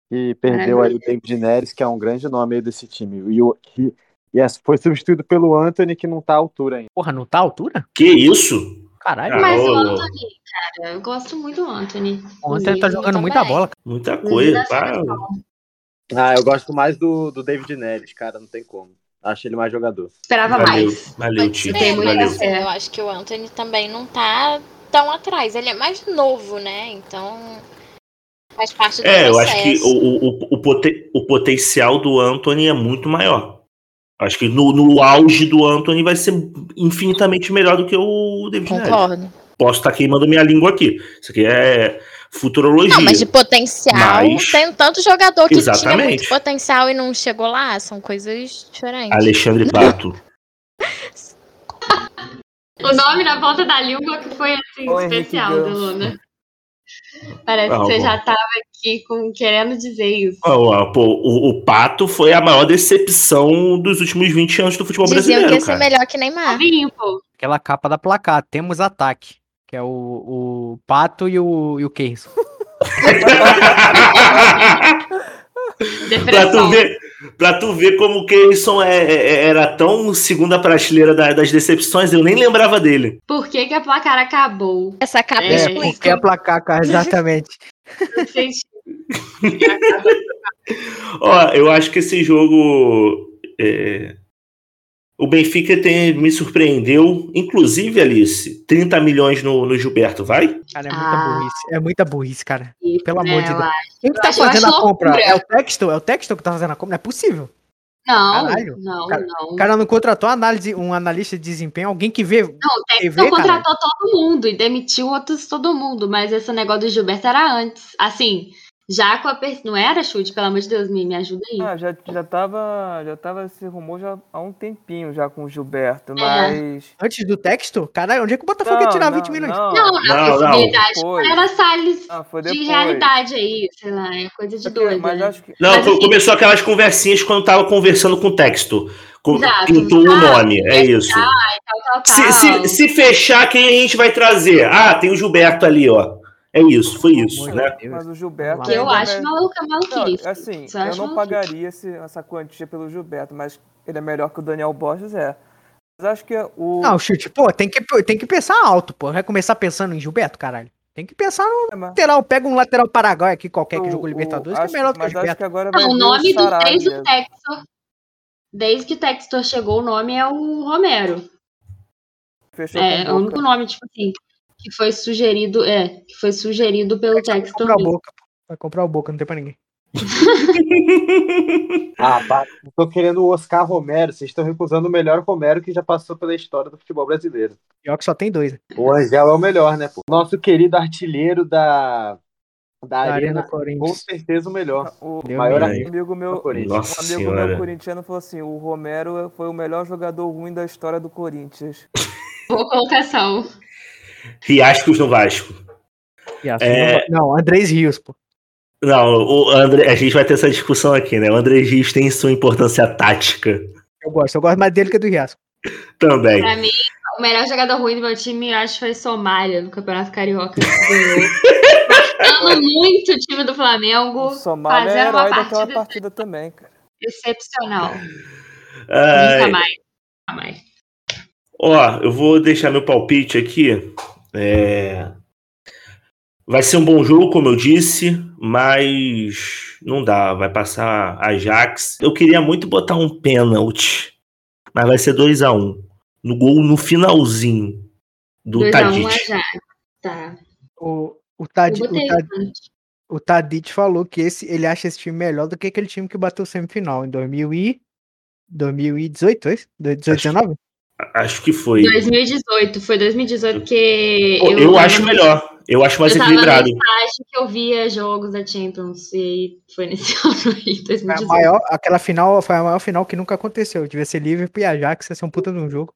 que perdeu aí o David Neres, que é um grande nome aí desse time. E, o, que, e foi substituído pelo Anthony, que não tá à altura ainda. Porra, não tá à altura? Que isso? Caralho. Mas o Anthony, cara, eu gosto muito do Anthony. Ontem tá jogando também. muita bola. cara. Muita coisa. Mas pá. Ah, eu gosto mais do, do David Neres, cara, não tem como. Acho ele mais jogador. Esperava Valeu, mais. valeu, Tito. Valeu. eu acho que o Anthony também não tá tão atrás. Ele é mais novo, né? Então faz parte do É, eu processo. acho que o, o, o, o poten- o potencial do Anthony é muito maior. Acho que no, no auge do Anthony vai ser infinitamente melhor do que o David Neres. Concordo. Posso estar queimando minha língua aqui. Isso aqui é futurologia. Não, mas de potencial, Mas- tem tanto jogador que tinha Exatamente. muito potencial e não chegou lá. São coisas diferentes. Alexandre Pato. O nome na ponta da língua que foi assim, Henrique especial da Ganso. Luna. Parece Não, que você bom. já tava aqui com, querendo dizer isso. Ó, ó, pô, o, o Pato foi a maior decepção dos últimos 20 anos do futebol Diziam brasileiro, que ia ser melhor que Neymar. Aquela capa da placar, temos ataque. Que é o, o Pato e o, e o Keirson. pra, tu ver, pra tu ver como o Keirson é, é- era tão segunda prateleira da- das decepções, eu nem lembrava dele. Por que, que a placar acabou? Essa capa É, É, explica. porque a placar, cara, exatamente. Vocês- Ó, eu acho que esse jogo. é, O Benfica tem, me surpreendeu. Inclusive, Alice, 30 milhões no, no Gilberto, vai? Cara, é muita Ah. burrice. É muita burrice, cara. Pelo amor né, de eu Deus. acho. Quem que tá acho- fazendo a compra? loucura. É o Texto? É o Texto que tá fazendo a compra? Não é possível. Não, Caralho. não, Cara- não. O cara não contratou análise, um analista de desempenho, alguém que vê. Não, o TV, Texton contratou todo mundo e demitiu outros todo mundo, mas esse negócio do Gilberto era antes. Assim, já com a. Per... Não era chute, pelo amor de Deus, me, me ajuda aí. Ah, já, já tava. Já tava esse rumor já há um tempinho já com o É. Gilberto, mas. Antes do texto? Caralho, onde é que o Botafogo ia Não, tirar não, 20 milhões? Não, não, na não, possibilidade Depois. era Salles Ah, foi de realidade aí, sei lá, é coisa de É doido. Mas né? acho que. Não, Mas, assim- começou aquelas conversinhas quando tava conversando com o texto. Com, Exato. pintou o Ah, nome, é isso. Tal, tal, Se, tal. se, se fechar, quem a gente vai trazer? Ah, tem o Gilberto ali, ó. É isso, foi isso, né? Mas o Gilberto. Que eu acho é- maluca, maluquice. Não, assim, eu não maluquice. pagaria esse- essa quantia pelo Gilberto, mas ele é melhor que o Daniel Borges, é. Mas acho que o. Não, chute, pô, tem que, tem que pensar alto, pô. Vai começar pensando em Gilberto, caralho. Tem que pensar no é, mas- lateral. Pega um lateral paraguai aqui, qualquer que o- jogou o- Libertadores, acho- que é melhor do que o Gilberto. que agora vai Não, o nome do desde o Textor. Desde que o Textor chegou, o nome é o Romero. Fechou É, é o o único nome, tipo assim, que foi sugerido, é, que foi sugerido pelo Vai Textor. comprar o. Boca, pô. Vai comprar o Boca, não tem pra ninguém. Ah, pá, tô querendo o Oscar Romero. Vocês estão recusando o melhor Romero que já passou pela história do futebol brasileiro. Pior que só tem dois, né? O Angel é o melhor, né? Pô? Nosso querido artilheiro da, da, Da Arena, Arena com Corinthians. certeza o melhor. O Deu maior um amigo meu, um amigo senhora. meu corintiano falou assim: o Romero foi o melhor jogador ruim da história do Corinthians. Boa colocação. Riascos no Vasco. Assim, É. não, não, Andrés Rios, pô. Não, o André, a gente vai ter essa discussão aqui, né? O André Rios tem sua importância tática Eu gosto, eu gosto mais dele que do Riasco. também. Pra mim, o melhor jogador ruim do meu time, eu acho que foi Somália, no Campeonato Carioca. Marcando muito o time do Flamengo. O Somália é fazendo uma herói daquela partida partida também, cara. excepcional. Ai, Nunca mais. Nunca mais. Ó, eu vou deixar meu palpite aqui. É, Vai ser um bom jogo, como eu disse, mas não dá, vai passar Ajax. Eu queria muito botar um pênalti, mas vai ser 2 a 1 um, no gol no finalzinho do 2x1 um, Tadic. já. Tá. O, o, Eu Tadi, botei. o, o Tadic falou que esse, ele acha esse time melhor do que aquele time que bateu semifinal em 2000 e, 2018, é isso? 18, 19? Acho que foi. 2018. Foi 2018 porque. Pô, eu, tava acho melhor. Eu acho mais eu tava equilibrado. estágio que eu via jogos da Champions. E foi nesse ano aí, Foi a 2018. maior, aquela final foi a maior final que nunca aconteceu. Devia ser Liverpool e Ajax, ia ser um puta de um jogo.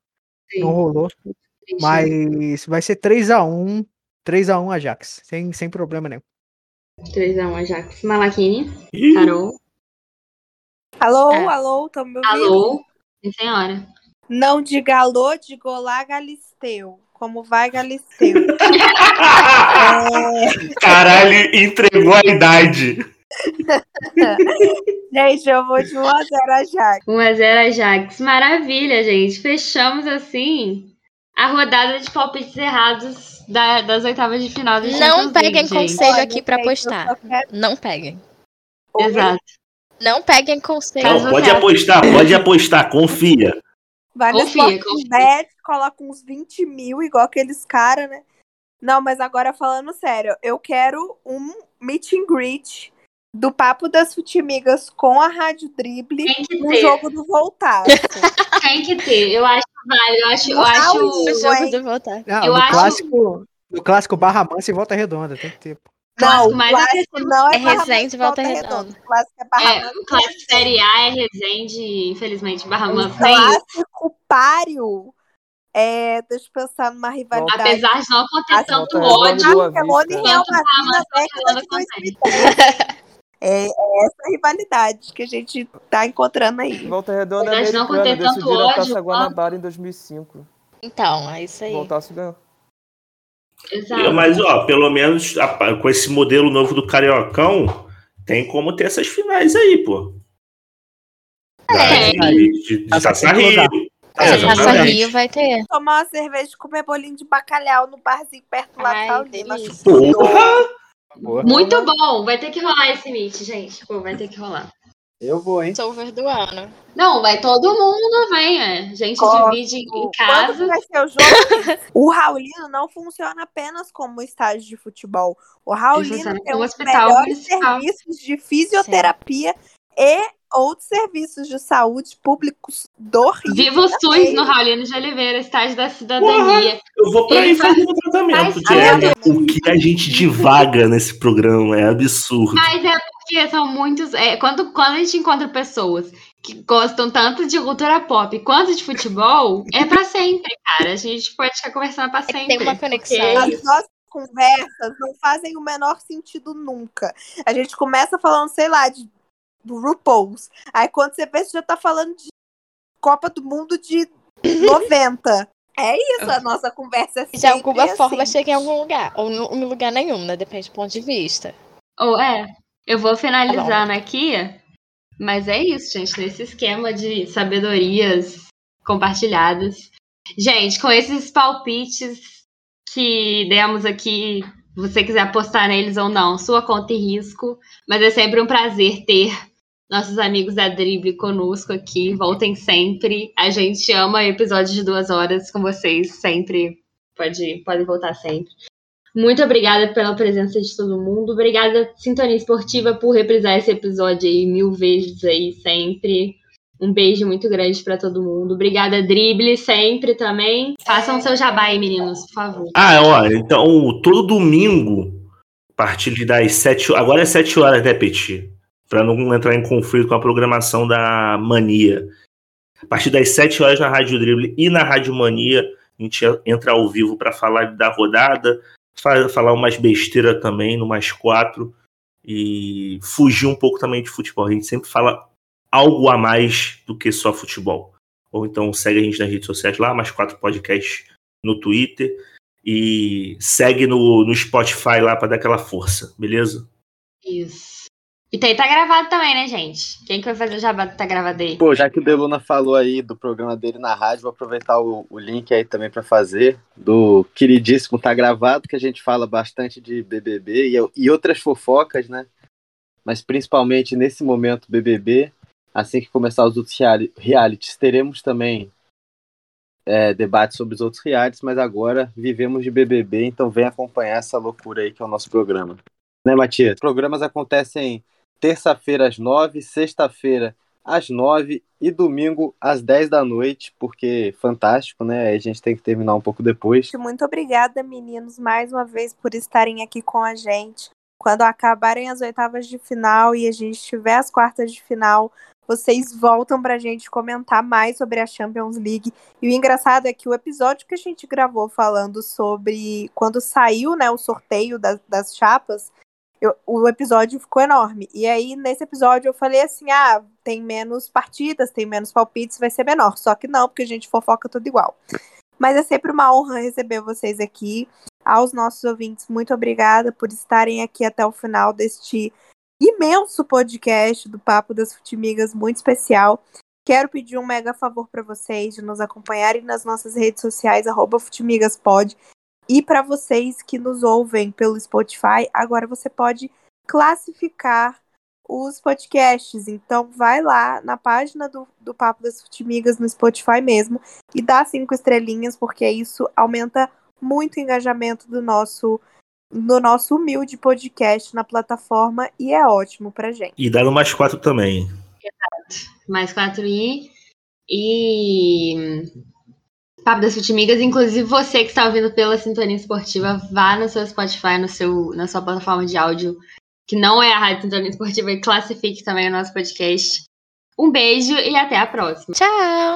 Sim, Não rolou. entendi. Mas vai ser 3x1. 3x1 Ajax, sem, sem problema nenhum. 3x1 Ajax. Malaquini. Ih, Carol. Alô, É. alô, estão me ouvindo? Alô. Sim, senhora. Não diga alô, diga olá, Galisteu. Como vai, Galisteu? É, Caralho, entregou a idade. Gente, eu vou de 1 a 0 a Jaque. 1x0 Ajax. Maravilha, gente. Fechamos assim a rodada de palpites errados da- das oitavas de final do Não peguem League, gente. conselho Olha, aqui pra gente, eu apostar. Não peguem. Exato. Não peguem conselho. Não, pode apostar, pode apostar, confia. Vai no Confia, Sporting confia. Bet, coloca uns 20 mil, igual aqueles caras, né? Não, mas agora falando sério, eu quero um meet and greet do Papo das Futimigas com a Rádio Drible Tem que no ter. jogo do Voltaço. Tem que ter. Eu acho válido. Eu acho. Eu acho... auge. O jogo de voltar. Não, Eu no, acho- clássico, no clássico Barra Mansa e Volta Redonda, tem que ter. pô. Não, Clássico o mais clássico não é, É Resende, Mansa Volta Redonda. O clássico é Barra É, Mansa o clássico Série A é Resende, infelizmente. Barra O Mansa isso. clássico páreo É, deixa eu pensar numa rivalidade. Apesar de não acontecer Assim, tanto Volta Redonda e ódio, Barcelona e Vista. Real Madrid na década de Barcelona 2010. É, é essa rivalidade que a gente tá encontrando aí. Volta Redonda Apesar de não conter tanto decidiram a ódio, Taça Guanabara em 2005. Então, é isso aí. Voltasse ganhou. Exato. Mas, ó, pelo menos com esse modelo novo do Cariocão, tem como ter essas finais aí, pô. É. De, de, de Taça Rio. É, Taça. Rio vai ter. Tomar uma cerveja e comer bolinho de bacalhau no barzinho perto lá Ai, delícia. Porra! Muito bom. Vai ter que rolar esse meet, gente. Pô, vai ter que rolar. Eu vou, hein? Solver do ano. Não, vai todo mundo, vem, é. A gente Gosto. divide em casa. vai ser o jogo? o Raulino não funciona apenas como estádio de futebol. O Raulino tem os hospital melhores municipal. serviços de fisioterapia e outros serviços de saúde públicos do Rio. Viva o SUS também. no Raulino de Oliveira, estádio da cidadania. Eu vou pra aí fazer faz- um tratamento. O que a gente divaga nesse programa é absurdo. Mas é porque são muitos. é, quando, quando a gente encontra pessoas que gostam tanto de cultura pop quanto de futebol, é pra sempre, cara. A gente pode ficar conversando pra É sempre. tem uma conexão. porque- As nossas conversas não fazem o menor sentido nunca. A gente começa falando, sei lá, de, do RuPaul's. Aí quando você vê, você já tá falando de Copa do Mundo de 90. É isso, a nossa conversa é De alguma assim. forma chega em algum lugar. Ou em lugar nenhum, né? Depende do ponto de vista. Ou é, eu vou finalizando aqui, mas é isso, gente, nesse esquema de sabedorias compartilhadas. Gente, com esses palpites que demos aqui, você quiser apostar neles ou não, sua conta e risco, mas é sempre um prazer ter nossos amigos da Drible conosco aqui. Voltem sempre. A gente ama episódios de duas horas com vocês, sempre. Pode, podem voltar sempre. Muito obrigada pela presença de todo mundo. Obrigada, Sintonia Esportiva, por reprisar esse episódio aí mil vezes aí, sempre. Um beijo muito grande pra todo mundo. Obrigada, Drible, sempre também. Façam seu jabá aí, meninos, por favor. Ah, ó, então todo domingo, a partir das 7 Agora é 7 horas, né, Petit? Pra não entrar em conflito com a programação da Mania. A partir das 7 horas na Rádio Dribble e na Rádio Mania, a gente entra ao vivo pra falar da rodada, fa- falar umas besteiras também, no mais quatro, e fugir um pouco também de futebol. A gente sempre fala algo a mais do que só futebol. Ou então segue a gente nas redes sociais lá, mais quatro podcasts no Twitter e segue no, no Spotify lá pra dar aquela força, beleza? Isso. E tem, tá gravado também, né, gente? Quem que vai fazer o jabá tá gravado aí? Pô, já que o Deluna falou aí do programa dele na rádio, vou aproveitar o, o link aí também para fazer do queridíssimo Tá Gravado, que a gente fala bastante de BBB e, e outras fofocas, né? Mas principalmente nesse momento BBB, assim que começar os outros reali- realities, teremos também é, debates sobre os outros realities, mas agora vivemos de BBB, então vem acompanhar essa loucura aí que é o nosso programa. Né, Matias? Programas acontecem terça-feira às nove, sexta-feira às nove e domingo às dez da noite, porque fantástico, né? A gente tem que terminar um pouco depois. Muito obrigada, meninos, mais uma vez por estarem aqui com a gente. Quando acabarem as oitavas de final e a gente tiver as quartas de final, vocês voltam pra gente comentar mais sobre a Champions League. E o engraçado é que o episódio que a gente gravou falando sobre quando saiu né, o sorteio das, das chapas, eu- o episódio ficou enorme. E aí, nesse episódio, eu falei assim: ah, tem menos partidas, tem menos palpites, vai ser menor. Só que não, porque a gente fofoca tudo igual. Mas é sempre uma honra receber vocês aqui. Aos nossos ouvintes, muito obrigada por estarem aqui até o final deste imenso podcast do Papo das Futimigas, muito especial. Quero pedir um mega favor para vocês de nos acompanharem nas nossas redes sociais, arroba futimigaspod. E para vocês que nos ouvem pelo Spotify, agora você pode classificar os podcasts. Então vai lá na página do, do Papo das Futimigas no Spotify mesmo e dá cinco estrelinhas, porque isso aumenta muito o engajamento do nosso no nosso humilde podcast na plataforma e é ótimo pra gente. E dá no mais quatro também. Mais 4i. E. Papo das Futimigas, inclusive você que está ouvindo pela Sintonia Esportiva, vá no seu Spotify, no seu, na sua plataforma de áudio, que não é a Rádio Sintonia Esportiva, e classifique também o nosso podcast. Um beijo e até a próxima. Tchau!